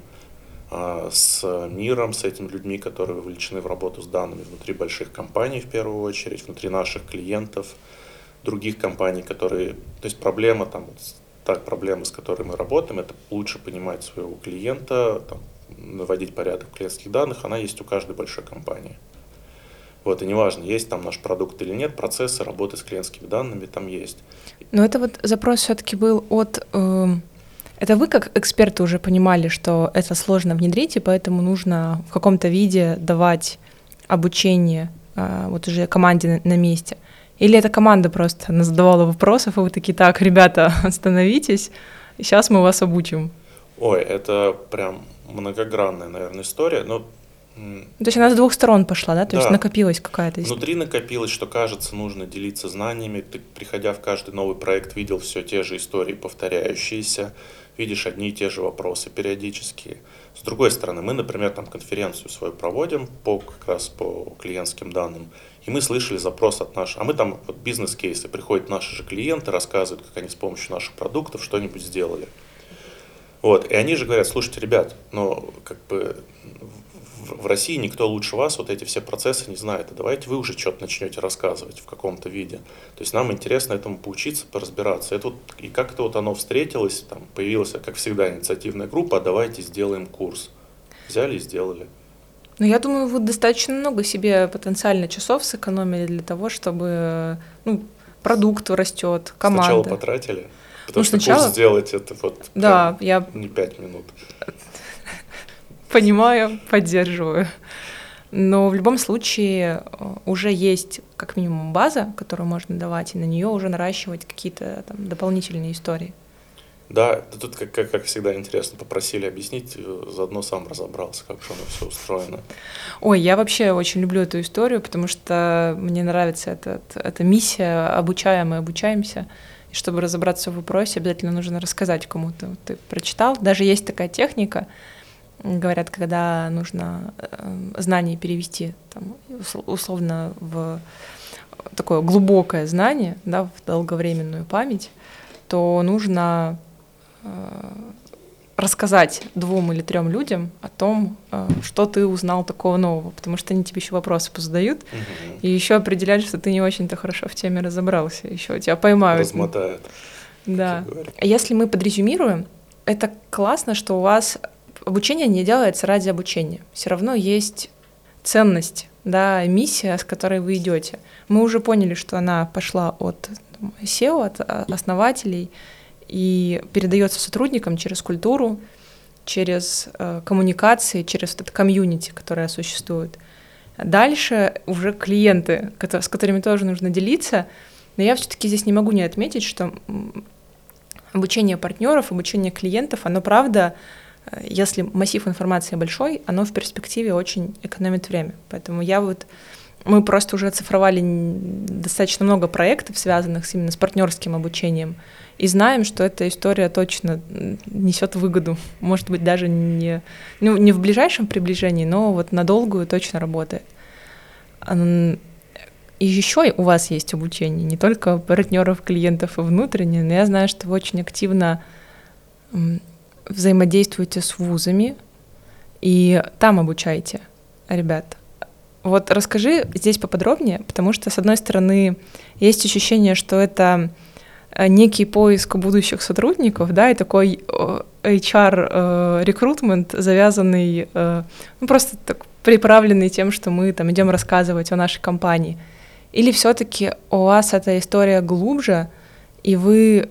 а, с миром, с этими людьми, которые вовлечены в работу с данными внутри больших компаний в первую очередь, внутри наших клиентов, других компаний, которые... То есть проблема там, так, проблема, с которой мы работаем, это лучше понимать своего клиента, там, наводить порядок в клиентских данных, она есть у каждой большой компании. Вот, и неважно, есть там наш продукт или нет, процессы работы с клиентскими данными там есть. Но это вот запрос все-таки был от... Э, это вы как эксперты уже понимали, что это сложно внедрить, и поэтому нужно в каком-то виде давать обучение э, вот уже команде на, на месте. Или эта команда просто задавала вопросов, и вы такие, так, ребята, остановитесь, сейчас мы вас обучим. Ой, это прям многогранная, наверное, история. Но то есть она с двух сторон пошла, да? То да. есть накопилась какая-то. Внутри накопилось, что кажется, нужно делиться знаниями. Ты, приходя в каждый новый проект, видел все те же истории, повторяющиеся, видишь одни и те же вопросы периодически. С другой стороны, мы, например, там конференцию свою проводим по, как раз по клиентским данным, и мы слышали запрос от наших, а мы там вот бизнес-кейсы, приходят наши же клиенты, рассказывают, как они с помощью наших продуктов что-нибудь сделали. Вот, и они же говорят, слушайте, ребят, ну, как бы в России никто лучше вас вот эти все процессы не знает. А давайте вы уже что-то начнете рассказывать в каком-то виде. То есть нам интересно этому поучиться, поразбираться. Это вот, и как это вот оно встретилось, там появилась, как всегда, инициативная группа, а давайте сделаем курс. Взяли и сделали. Ну, я думаю, вы достаточно много себе потенциально часов сэкономили для того, чтобы ну, продукт растет, команда. Сначала потратили, потому ну, что сначала... курс сделать это вот да, я... не пять минут понимаю, поддерживаю. Но в любом случае э, уже есть как минимум база, которую можно давать, и на нее уже наращивать какие-то там дополнительные истории. Да, тут, как, как, как всегда, интересно, попросили объяснить, э, заодно сам разобрался, как же оно все устроено. Ой, я вообще очень люблю эту историю, потому что мне нравится этот, эта миссия, обучаем и обучаемся. И чтобы разобраться в вопросе, обязательно нужно рассказать кому-то. Ты прочитал, даже есть такая техника, говорят, когда нужно э, знание перевести там, условно в такое глубокое знание, да, в долговременную память, то нужно рассказать двум или трем людям о том, э, что ты узнал такого нового, потому что они тебе еще вопросы позадают угу. и еще определяют, что ты не очень-то хорошо в теме разобрался, еще тебя поймают. Размотают. Да. Если мы подрезюмируем, это классно, что у вас обучение не делается ради обучения. Все равно есть ценность, да, миссия, с которой вы идете. Мы уже поняли, что она пошла от SEO, от а, основателей, и передается сотрудникам через культуру, через э, коммуникации, через вот это комьюнити, которое существует. Дальше уже клиенты, с которыми тоже нужно делиться. Но я все-таки здесь не могу не отметить, что обучение партнеров, обучение клиентов, оно правда если массив информации большой, оно в перспективе очень экономит время. Поэтому я вот мы просто уже оцифровали достаточно много проектов, связанных именно с партнерским обучением, и знаем, что эта история точно несет выгоду. Может быть, даже не, ну, не в ближайшем приближении, но вот на долгую точно работает. И еще у вас есть обучение, не только партнеров, клиентов и внутренне, но я знаю, что вы очень активно взаимодействуете с вузами и там обучаете ребят. Вот расскажи здесь поподробнее, потому что, с одной стороны, есть ощущение, что это некий поиск будущих сотрудников, да, и такой HR-рекрутмент, э, завязанный, э, ну, просто так приправленный тем, что мы там идем рассказывать о нашей компании. Или все-таки у вас эта история глубже, и вы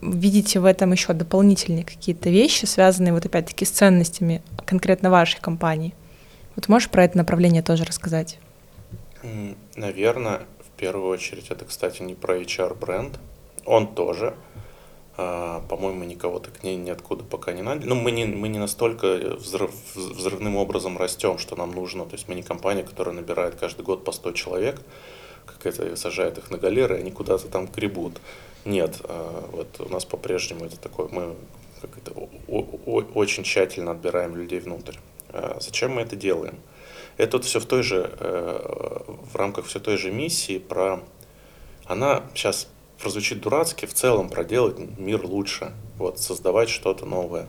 видите в этом еще дополнительные какие-то вещи, связанные вот опять-таки с ценностями конкретно вашей компании. Вот можешь про это направление тоже рассказать? Наверное, в первую очередь это, кстати, не про HR-бренд. Он тоже. А, по-моему, никого так не, ниоткуда пока не надо. Ну, мы не, мы не настолько взрыв, взрывным образом растем, что нам нужно. То есть мы не компания, которая набирает каждый год по 100 человек, как это сажает их на галеры, и они куда-то там гребут. Нет, а, вот у нас по-прежнему это такое, мы как это, очень тщательно отбираем людей внутрь. А зачем мы это делаем? Это вот все в той же, э, в рамках все той же миссии про... Она сейчас прозвучит дурацки, в целом проделать мир лучше, вот, создавать что-то новое.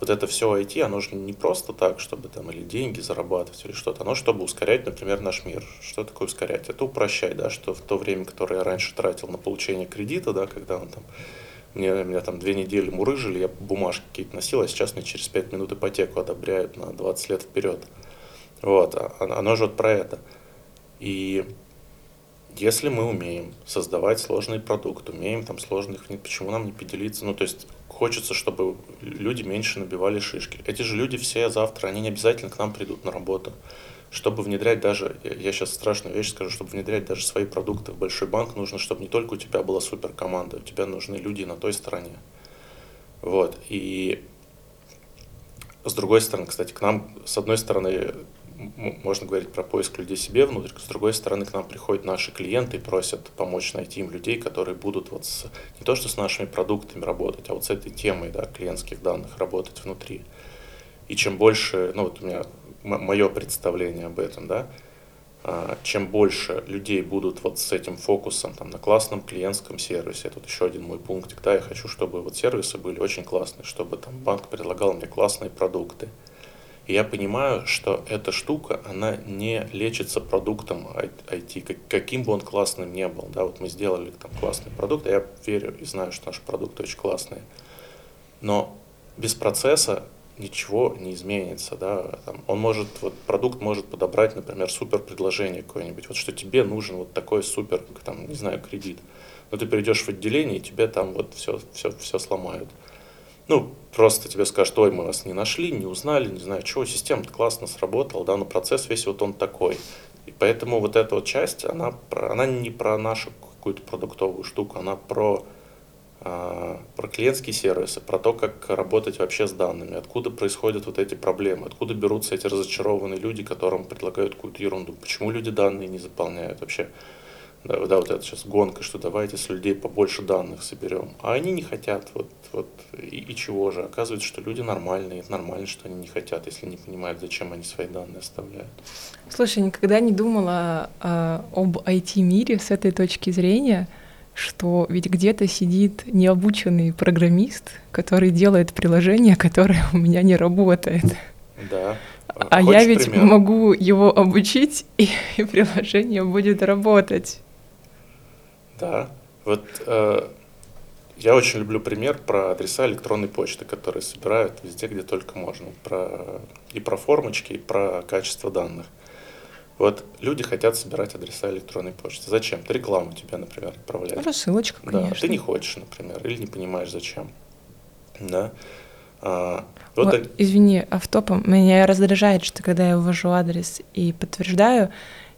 Вот это все IT, оно же не просто так, чтобы там или деньги зарабатывать, или что-то, оно чтобы ускорять, например, наш мир. Что такое ускорять? Это упрощать, да, что в то время, которое я раньше тратил на получение кредита, да, когда он там мне, меня там две недели мурыжили, я бумажки какие-то носил, а сейчас мне через пять минут ипотеку одобряют на 20 лет вперед. Вот, а, оно же вот про это. И если мы умеем создавать сложный продукт, умеем там сложных, почему нам не поделиться? Ну, то есть хочется, чтобы люди меньше набивали шишки. Эти же люди все завтра, они не обязательно к нам придут на работу. Чтобы внедрять даже, я сейчас страшную вещь скажу, чтобы внедрять даже свои продукты в большой банк, нужно, чтобы не только у тебя была супер команда, у тебя нужны люди на той стороне. Вот. И с другой стороны, кстати, к нам, с одной стороны, можно говорить про поиск людей себе внутрь, с другой стороны, к нам приходят наши клиенты и просят помочь найти им людей, которые будут вот с, не то что с нашими продуктами работать, а вот с этой темой да, клиентских данных работать внутри. И чем больше, ну вот у меня мое представление об этом, да, а, чем больше людей будут вот с этим фокусом там, на классном клиентском сервисе, вот еще один мой пунктик, да, я хочу, чтобы вот сервисы были очень классные, чтобы там банк предлагал мне классные продукты, и я понимаю, что эта штука, она не лечится продуктом IT, каким бы он классным ни был. Да, вот мы сделали там классный продукт, я верю и знаю, что наш продукт очень классный. Но без процесса ничего не изменится, да, там, он может, вот продукт может подобрать, например, супер предложение какое-нибудь, вот что тебе нужен вот такой супер, там, не знаю, кредит, но ты придешь в отделение, и тебе там вот все, все, все сломают ну, просто тебе скажут, ой, мы вас не нашли, не узнали, не знаю чего, система классно сработала, да, но процесс весь вот он такой. И поэтому вот эта вот часть, она, про, она не про нашу какую-то продуктовую штуку, она про, э, про клиентские сервисы, про то, как работать вообще с данными, откуда происходят вот эти проблемы, откуда берутся эти разочарованные люди, которым предлагают какую-то ерунду, почему люди данные не заполняют вообще да, да, вот это сейчас гонка, что давайте с людей побольше данных соберем. А они не хотят, вот, вот и, и чего же? Оказывается, что люди нормальные, это нормально, что они не хотят, если не понимают, зачем они свои данные оставляют. Слушай, никогда не думала а, об IT-мире с этой точки зрения, что ведь где-то сидит необученный программист, который делает приложение, которое у меня не работает. Да. А Хочешь я ведь пример? могу его обучить, и, и приложение будет работать. Да, вот э, я очень люблю пример про адреса электронной почты, которые собирают везде, где только можно. Про, и про формочки, и про качество данных. Вот люди хотят собирать адреса электронной почты. Зачем? Ты рекламу тебе, например, отправляешь. Рассылочка, конечно. Да, ты не хочешь, например, или не понимаешь, зачем. Да. А, вот вот, Извини, автопом. Меня раздражает, что когда я ввожу адрес и подтверждаю,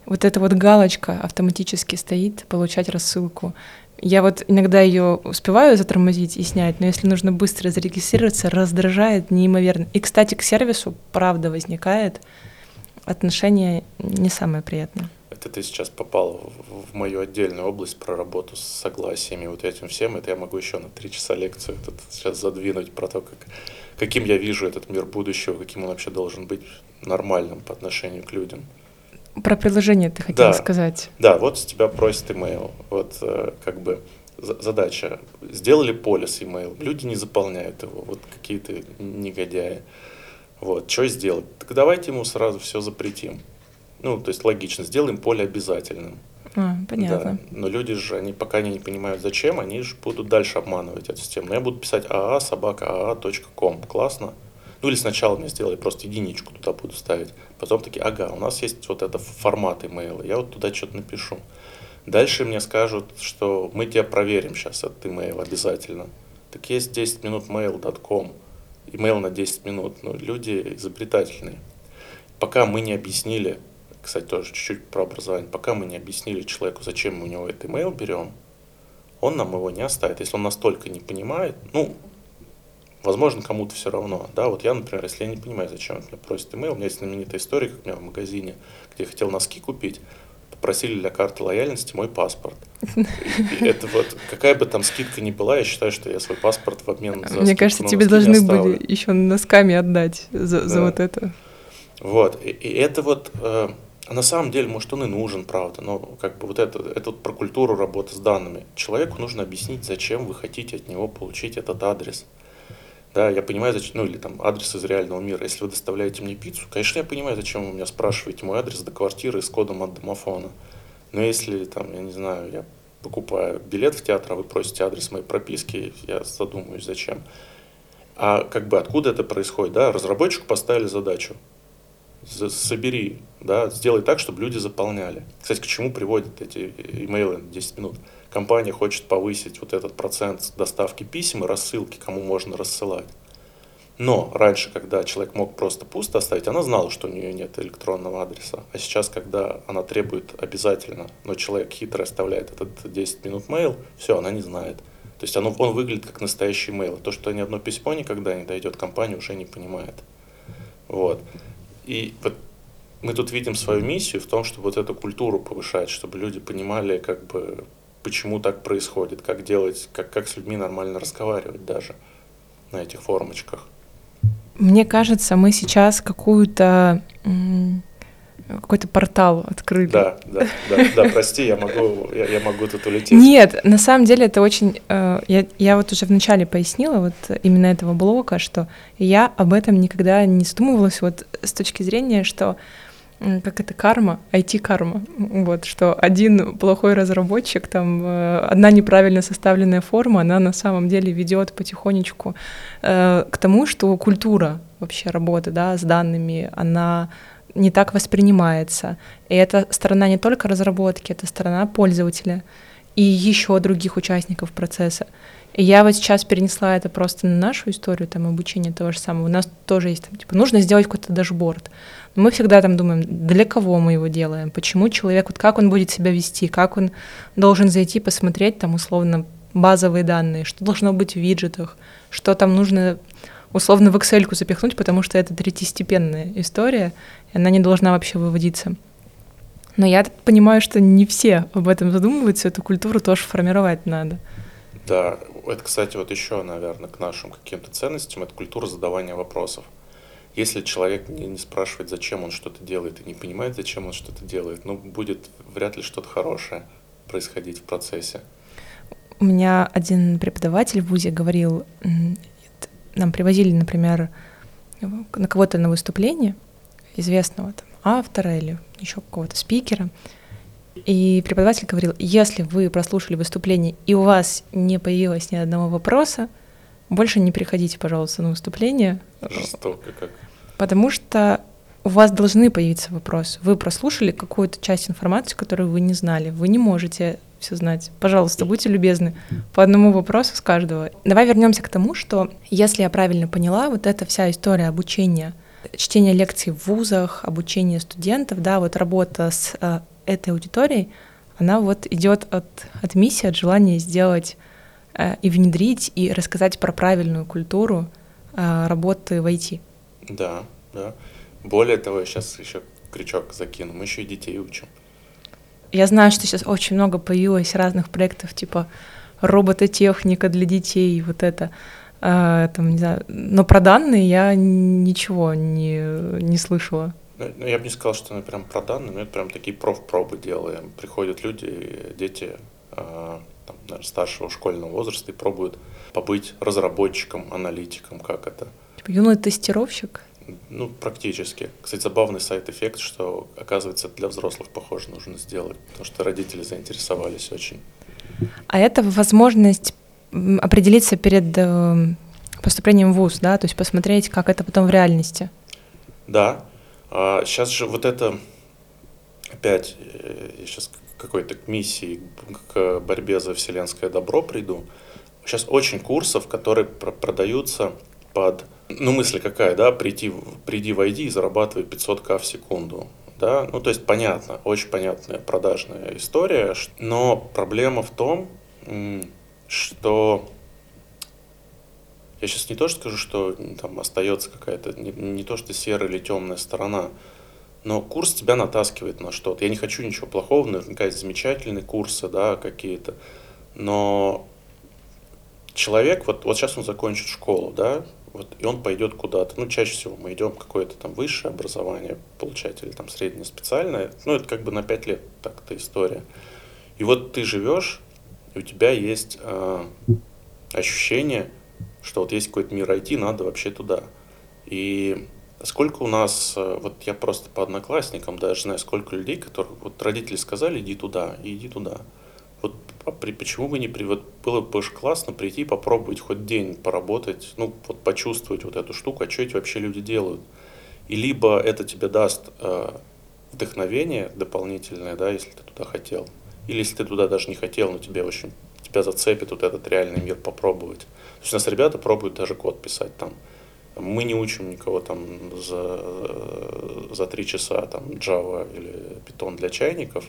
вот эта вот галочка автоматически стоит, получать рассылку. Я вот иногда ее успеваю затормозить и снять, но если нужно быстро зарегистрироваться, раздражает неимоверно. И, кстати, к сервису правда возникает отношение не самое приятное. Это ты сейчас попал в, мою отдельную область про работу с согласиями, вот этим всем. Это я могу еще на три часа лекцию тут сейчас задвинуть про то, как, каким я вижу этот мир будущего, каким он вообще должен быть нормальным по отношению к людям. Про приложение ты хотел да, сказать. Да, вот с тебя просит email. Вот э, как бы задача. Сделали полис email, люди не заполняют его, вот какие-то негодяи. Вот, что сделать? Так давайте ему сразу все запретим. Ну, то есть логично, сделаем поле обязательным. А, понятно. Да. Но люди же, они пока не понимают, зачем, они же будут дальше обманывать эту систему. Но я буду писать aa собака aa.com. Классно. Ну или сначала мне сделали просто единичку туда буду ставить. Потом такие, ага, у нас есть вот это формат email, я вот туда что-то напишу. Дальше мне скажут, что мы тебя проверим сейчас от email обязательно. Так есть 10 минут mail.com, email на 10 минут. Ну, люди изобретательные. Пока мы не объяснили, кстати, тоже чуть-чуть про образование, пока мы не объяснили человеку, зачем мы у него этот email берем, он нам его не оставит. Если он настолько не понимает, ну, возможно, кому-то все равно. Да, вот я, например, если я не понимаю, зачем меня просит email, у меня есть знаменитая история, как у меня в магазине, где я хотел носки купить, попросили для карты лояльности мой паспорт. И это вот, какая бы там скидка ни была, я считаю, что я свой паспорт в обмен за Мне кажется, тебе должны были еще носками отдать за, да. за вот это. Вот, и, и это вот, э, на самом деле, может, он и нужен, правда, но как бы вот это, это вот про культуру работы с данными. Человеку нужно объяснить, зачем вы хотите от него получить этот адрес. Да, я понимаю, зачем, ну или там адрес из реального мира. Если вы доставляете мне пиццу, конечно, я понимаю, зачем вы меня спрашиваете мой адрес до квартиры с кодом от домофона. Но если там, я не знаю, я покупаю билет в театр, а вы просите адрес моей прописки, я задумаюсь, зачем. А как бы откуда это происходит? Да, разработчику поставили задачу. Собери, да, сделай так, чтобы люди заполняли. Кстати, к чему приводят эти имейлы 10 минут? Компания хочет повысить вот этот процент доставки писем и рассылки, кому можно рассылать. Но раньше, когда человек мог просто пусто оставить, она знала, что у нее нет электронного адреса. А сейчас, когда она требует обязательно, но человек хитро оставляет этот 10 минут mail, все, она не знает. То есть оно, он выглядит как настоящий mail. То, что ни одно письмо никогда не дойдет, компания уже не понимает. Вот. И вот мы тут видим свою миссию в том, чтобы вот эту культуру повышать, чтобы люди понимали, как бы, почему так происходит, как делать, как, как с людьми нормально разговаривать даже на этих формочках. Мне кажется, мы сейчас какую-то какой-то портал открыли. Да, да, да, да, прости, я могу, я, я могу тут улететь. Нет, на самом деле это очень, э, я, я вот уже вначале пояснила вот именно этого блока, что я об этом никогда не задумывалась вот с точки зрения, что как это карма, IT-карма, вот, что один плохой разработчик, там, э, одна неправильно составленная форма, она на самом деле ведет потихонечку э, к тому, что культура вообще работы, да, с данными, она не так воспринимается. И это сторона не только разработки, это сторона пользователя и еще других участников процесса. И я вот сейчас перенесла это просто на нашу историю там обучения того же самого. У нас тоже есть, там, типа, нужно сделать какой-то дашборд. Но мы всегда там думаем, для кого мы его делаем, почему человек, вот как он будет себя вести, как он должен зайти, посмотреть там условно базовые данные, что должно быть в виджетах, что там нужно условно в Excel запихнуть, потому что это третьестепенная история, и она не должна вообще выводиться. Но я понимаю, что не все об этом задумываются, эту культуру тоже формировать надо. Да, это, кстати, вот еще, наверное, к нашим каким-то ценностям, это культура задавания вопросов. Если человек не, спрашивает, зачем он что-то делает, и не понимает, зачем он что-то делает, ну, будет вряд ли что-то хорошее происходить в процессе. У меня один преподаватель в ВУЗе говорил, нам привозили, например, на кого-то на выступление, известного там автора или еще какого-то спикера, и преподаватель говорил, если вы прослушали выступление и у вас не появилось ни одного вопроса, больше не приходите, пожалуйста, на выступление. Жестоко как. Потому что у вас должны появиться вопросы. Вы прослушали какую-то часть информации, которую вы не знали. Вы не можете все знать. Пожалуйста, будьте любезны. По одному вопросу с каждого. Давай вернемся к тому, что, если я правильно поняла, вот эта вся история обучения, чтение лекций в вузах, обучение студентов, да, вот работа с э, этой аудиторией, она вот идет от, от миссии, от желания сделать э, и внедрить, и рассказать про правильную культуру э, работы в IT. Да, да. Более того, я сейчас еще крючок закину, мы еще и детей учим. Я знаю, что сейчас очень много появилось разных проектов, типа робототехника для детей, вот это. Э, там, не знаю, но про данные я ничего не, не слышала. Ну, я бы не сказал, что мы прям про данные, мы прям такие профпробы делаем. Приходят люди, дети э, там, наверное, старшего школьного возраста и пробуют побыть разработчиком, аналитиком, как это. Типа юный тестировщик? Ну, практически. Кстати, забавный сайт-эффект, что, оказывается, для взрослых, похоже, нужно сделать, потому что родители заинтересовались очень. А это возможность определиться перед э, поступлением в ВУЗ, да, то есть посмотреть, как это потом в реальности. Да, а сейчас же вот это, опять, э, я сейчас какой-то миссии к борьбе за вселенское добро приду. Сейчас очень курсов, которые продаются под... Ну, мысль какая, да, прийти, приди, войди и зарабатывай 500к в секунду. Да, ну, то есть понятно, очень понятная продажная история, но проблема в том, что я сейчас не то что скажу, что там остается какая-то не, не то что серая или темная сторона, но курс тебя натаскивает на что-то. Я не хочу ничего плохого, наверняка есть замечательные курсы, да, какие-то, но человек, вот, вот сейчас он закончит школу, да, вот, и он пойдет куда-то. Ну, чаще всего мы идем какое-то там высшее образование получать или там среднее специальное. Ну, это как бы на пять лет так-то история. И вот ты живешь, и у тебя есть э, ощущение, что вот есть какой-то мир IT, надо вообще туда. И сколько у нас, э, вот я просто по одноклассникам даже знаю, сколько людей, которых вот родители сказали, иди туда, и иди туда. Вот а почему бы не при, вот было бы очень классно прийти попробовать хоть день поработать, ну вот почувствовать вот эту штуку, а что эти вообще люди делают. И либо это тебе даст э, вдохновение дополнительное, да, если ты туда хотел, или если ты туда даже не хотел, но тебе очень тебя зацепит вот этот реальный мир попробовать. Есть у нас ребята пробуют даже код писать там. Мы не учим никого там за, за три часа там Java или Python для чайников.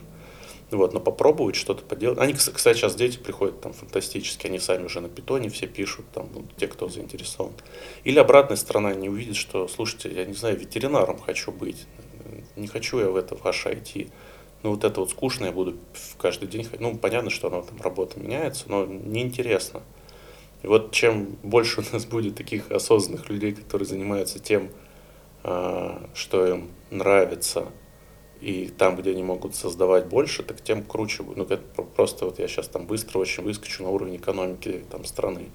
Вот, но попробовать что-то поделать. Они, кстати, сейчас дети приходят там фантастически, они сами уже на питоне все пишут, там, ну, те, кто заинтересован. Или обратная сторона, они увидят, что, слушайте, я не знаю, ветеринаром хочу быть, не хочу я в это в ваше IT ну вот это вот скучно, я буду каждый день ходить. Ну, понятно, что оно там работа меняется, но неинтересно. И вот чем больше у нас будет таких осознанных людей, которые занимаются тем, а, что им нравится, и там, где они могут создавать больше, так тем круче будет. Ну, это просто вот я сейчас там быстро очень выскочу на уровень экономики там, страны.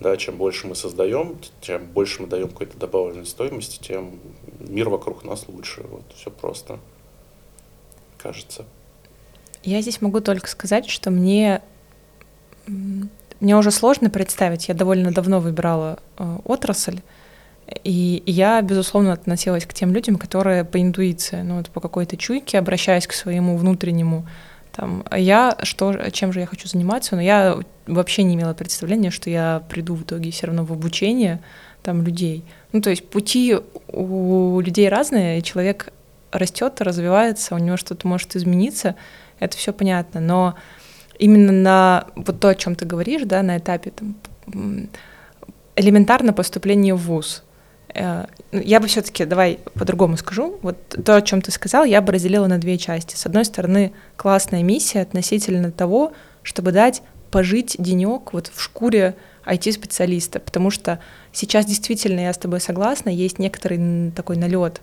Да, чем больше мы создаем, чем больше мы даем какой-то добавленной стоимости, тем мир вокруг нас лучше. Вот все просто кажется. Я здесь могу только сказать, что мне мне уже сложно представить. Я довольно давно выбирала э, отрасль, и я, безусловно, относилась к тем людям, которые по интуиции, ну вот по какой-то чуйке, обращаясь к своему внутреннему там, я что, чем же я хочу заниматься, но я вообще не имела представления, что я приду в итоге все равно в обучение там людей. Ну, то есть пути у людей разные, и человек растет, развивается, у него что-то может измениться, это все понятно, но именно на вот то, о чем ты говоришь, да, на этапе там, элементарно поступление в ВУЗ. Э, я бы все-таки, давай по-другому скажу, вот то, о чем ты сказал, я бы разделила на две части. С одной стороны, классная миссия относительно того, чтобы дать пожить денек вот в шкуре IT-специалиста, потому что сейчас действительно, я с тобой согласна, есть некоторый такой налет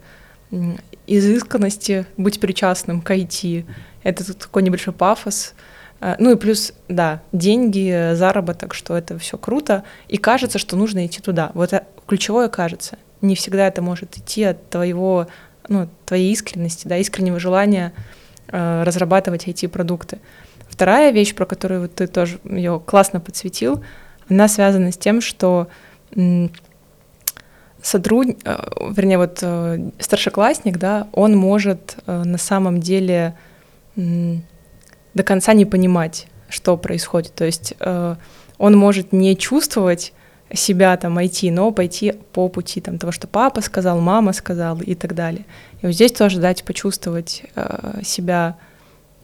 изысканности, быть причастным к IT. Это такой небольшой пафос. А, ну и плюс, да, деньги, заработок, что это все круто, и кажется, что нужно идти туда. Вот ключевое кажется. Не всегда это может идти от твоего, ну, твоей искренности, да, искреннего желания э, разрабатывать IT-продукты. Вторая вещь, про которую вот ты тоже ее классно подсветил, она связана с тем, что сотруд... Э, вернее, вот э, старшеклассник, да, он может э, на самом деле до конца не понимать, что происходит. То есть он может не чувствовать себя там IT, но пойти по пути там, того, что папа сказал, мама сказала и так далее. И вот здесь тоже дать почувствовать э, себя,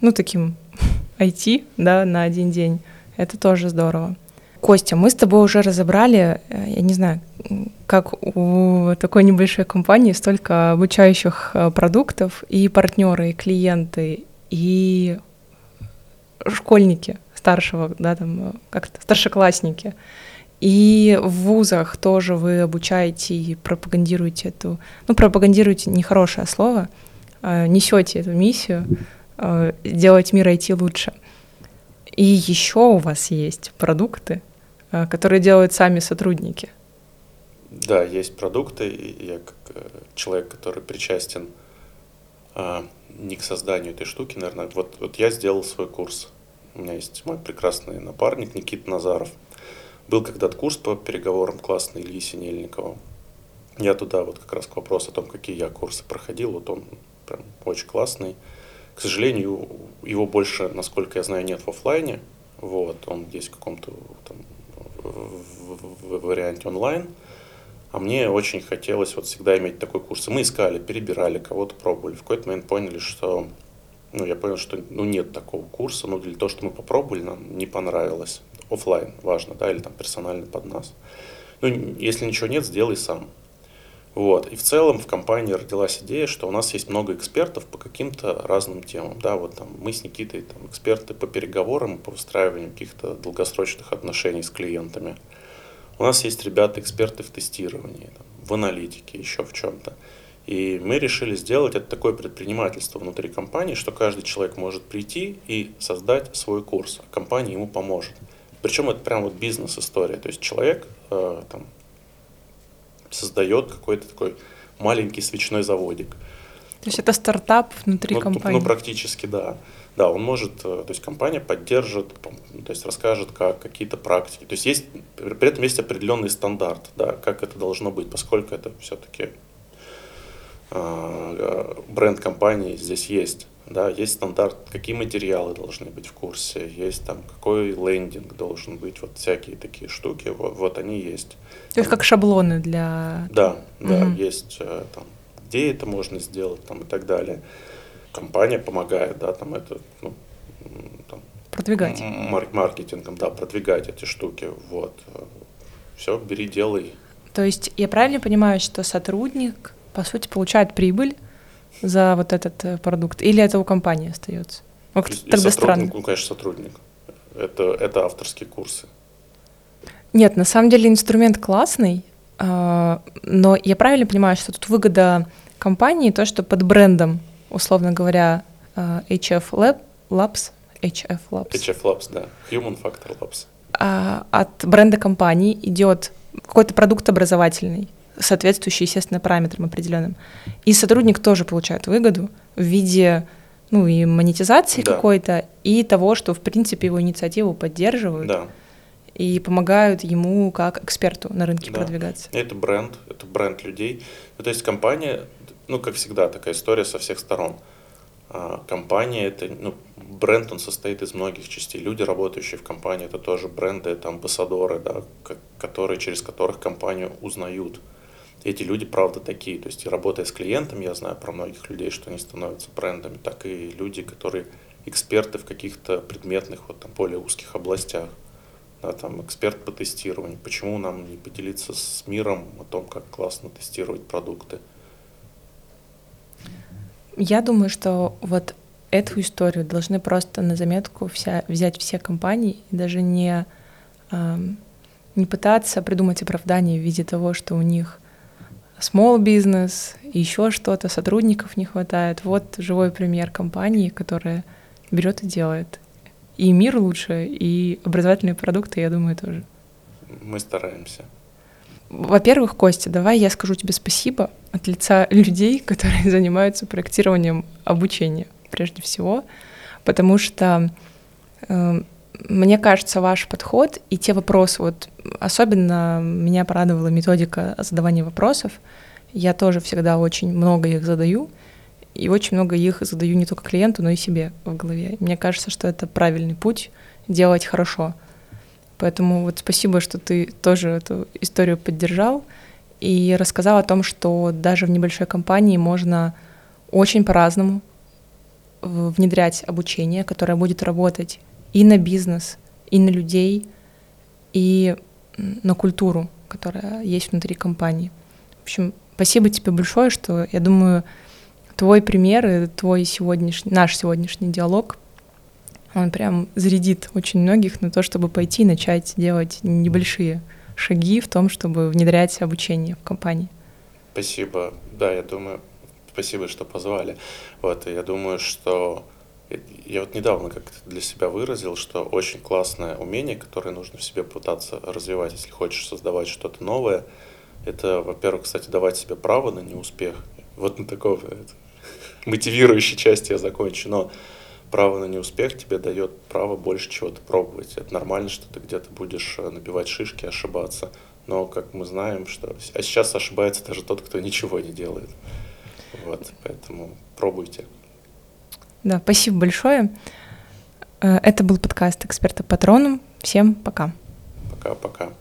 ну, таким IT, да, на один день. Это тоже здорово. Костя, мы с тобой уже разобрали, я не знаю, как у такой небольшой компании столько обучающих э, продуктов, и партнеры, и клиенты, и школьники старшего, да, там, э, как-то старшеклассники. И в вузах тоже вы обучаете и пропагандируете эту, ну, пропагандируете нехорошее слово, э, несете эту миссию, делать мир IT лучше. И еще у вас есть продукты, которые делают сами сотрудники – да, есть продукты, я как э, человек, который причастен а, не к созданию этой штуки, наверное, вот, вот я сделал свой курс. У меня есть мой прекрасный напарник Никита Назаров. Был когда-то курс по переговорам классный Ильи Синельникова. Я туда вот как раз к вопросу о том, какие я курсы проходил, вот он прям очень классный. К сожалению, его больше, насколько я знаю, нет в офлайне. Вот, он есть в каком-то там, в, в, в варианте онлайн. А мне очень хотелось вот всегда иметь такой курс. Мы искали, перебирали, кого-то пробовали. В какой-то момент поняли, что ну, я понял, что ну, нет такого курса, но для того, что мы попробовали, нам не понравилось. Оффлайн важно, да, или там персонально под нас. Ну, если ничего нет, сделай сам. Вот. И в целом в компании родилась идея, что у нас есть много экспертов по каким-то разным темам. Да, вот там мы с Никитой там, эксперты по переговорам, по выстраиванию каких-то долгосрочных отношений с клиентами. У нас есть ребята, эксперты в тестировании, в аналитике, еще в чем-то. И мы решили сделать это такое предпринимательство внутри компании, что каждый человек может прийти и создать свой курс, а компания ему поможет. Причем это прям вот бизнес-история. То есть человек э, там, создает какой-то такой маленький свечной заводик. То есть это стартап внутри ну, компании? Ну, практически, да. Да, он может, э, то есть компания поддержит, то есть расскажет, как какие-то практики. То есть есть, при этом есть определенный стандарт, да, как это должно быть, поскольку это все-таки э, бренд компании здесь есть. Да, есть стандарт, какие материалы должны быть в курсе, есть там какой лендинг должен быть, вот всякие такие штуки, вот, вот они есть. То есть как шаблоны для... Да, да, угу. есть э, там, где это можно сделать там и так далее. Компания помогает, да, там это, ну, там, продвигать. Мар- маркетингом, да, продвигать эти штуки, вот. Все, бери, делай. То есть я правильно понимаю, что сотрудник, по сути, получает прибыль за вот этот э, продукт, или это у компании остается? Ну, тогда странно. Ну, конечно, сотрудник. Это, это авторские курсы. Нет, на самом деле инструмент классный, а, но я правильно понимаю, что тут выгода компании то, что под брендом, условно говоря, а, HF Lab, Labs, HF Labs. HF Labs, да, Human Factor Labs. А, от бренда компании идет какой-то продукт образовательный, соответствующий, естественно, параметрам определенным. И сотрудник тоже получает выгоду в виде ну и монетизации да. какой-то, и того, что, в принципе, его инициативу поддерживают. Да и помогают ему как эксперту на рынке да. продвигаться. Это бренд, это бренд людей. Ну, то есть компания, ну, как всегда, такая история со всех сторон. А, компания это, ну, бренд, он состоит из многих частей. Люди, работающие в компании, это тоже бренды, это амбассадоры, да, которые, через которых компанию узнают. Эти люди, правда, такие. То есть, работая с клиентами, я знаю про многих людей, что они становятся брендами, так и люди, которые эксперты в каких-то предметных, вот там, более узких областях да, там, эксперт по тестированию. Почему нам не поделиться с миром о том, как классно тестировать продукты? Я думаю, что вот эту историю должны просто на заметку вся, взять все компании и даже не, э, не пытаться придумать оправдание в виде того, что у них small business, еще что-то, сотрудников не хватает. Вот живой пример компании, которая берет и делает и мир лучше, и образовательные продукты, я думаю, тоже. Мы стараемся. Во-первых, Костя, давай я скажу тебе спасибо от лица людей, которые занимаются проектированием обучения, прежде всего, потому что э, мне кажется, ваш подход и те вопросы, вот особенно меня порадовала методика задавания вопросов. Я тоже всегда очень много их задаю, и очень много их задаю не только клиенту, но и себе в голове. Мне кажется, что это правильный путь делать хорошо. Поэтому вот спасибо, что ты тоже эту историю поддержал и рассказал о том, что даже в небольшой компании можно очень по-разному внедрять обучение, которое будет работать и на бизнес, и на людей, и на культуру, которая есть внутри компании. В общем, спасибо тебе большое, что, я думаю, твой пример и твой сегодняшний, наш сегодняшний диалог, он прям зарядит очень многих на то, чтобы пойти и начать делать небольшие шаги в том, чтобы внедрять обучение в компании. Спасибо. Да, я думаю, спасибо, что позвали. Вот, я думаю, что я вот недавно как-то для себя выразил, что очень классное умение, которое нужно в себе пытаться развивать, если хочешь создавать что-то новое, это, во-первых, кстати, давать себе право на неуспех. Вот на такого мотивирующей части я закончу, но право на неуспех тебе дает право больше чего-то пробовать. Это нормально, что ты где-то будешь э, набивать шишки, ошибаться. Но, как мы знаем, что... А сейчас ошибается даже тот, кто ничего не делает. Вот, поэтому пробуйте. Да, спасибо большое. Э, это был подкаст «Эксперта Патроном». Всем пока. Пока-пока.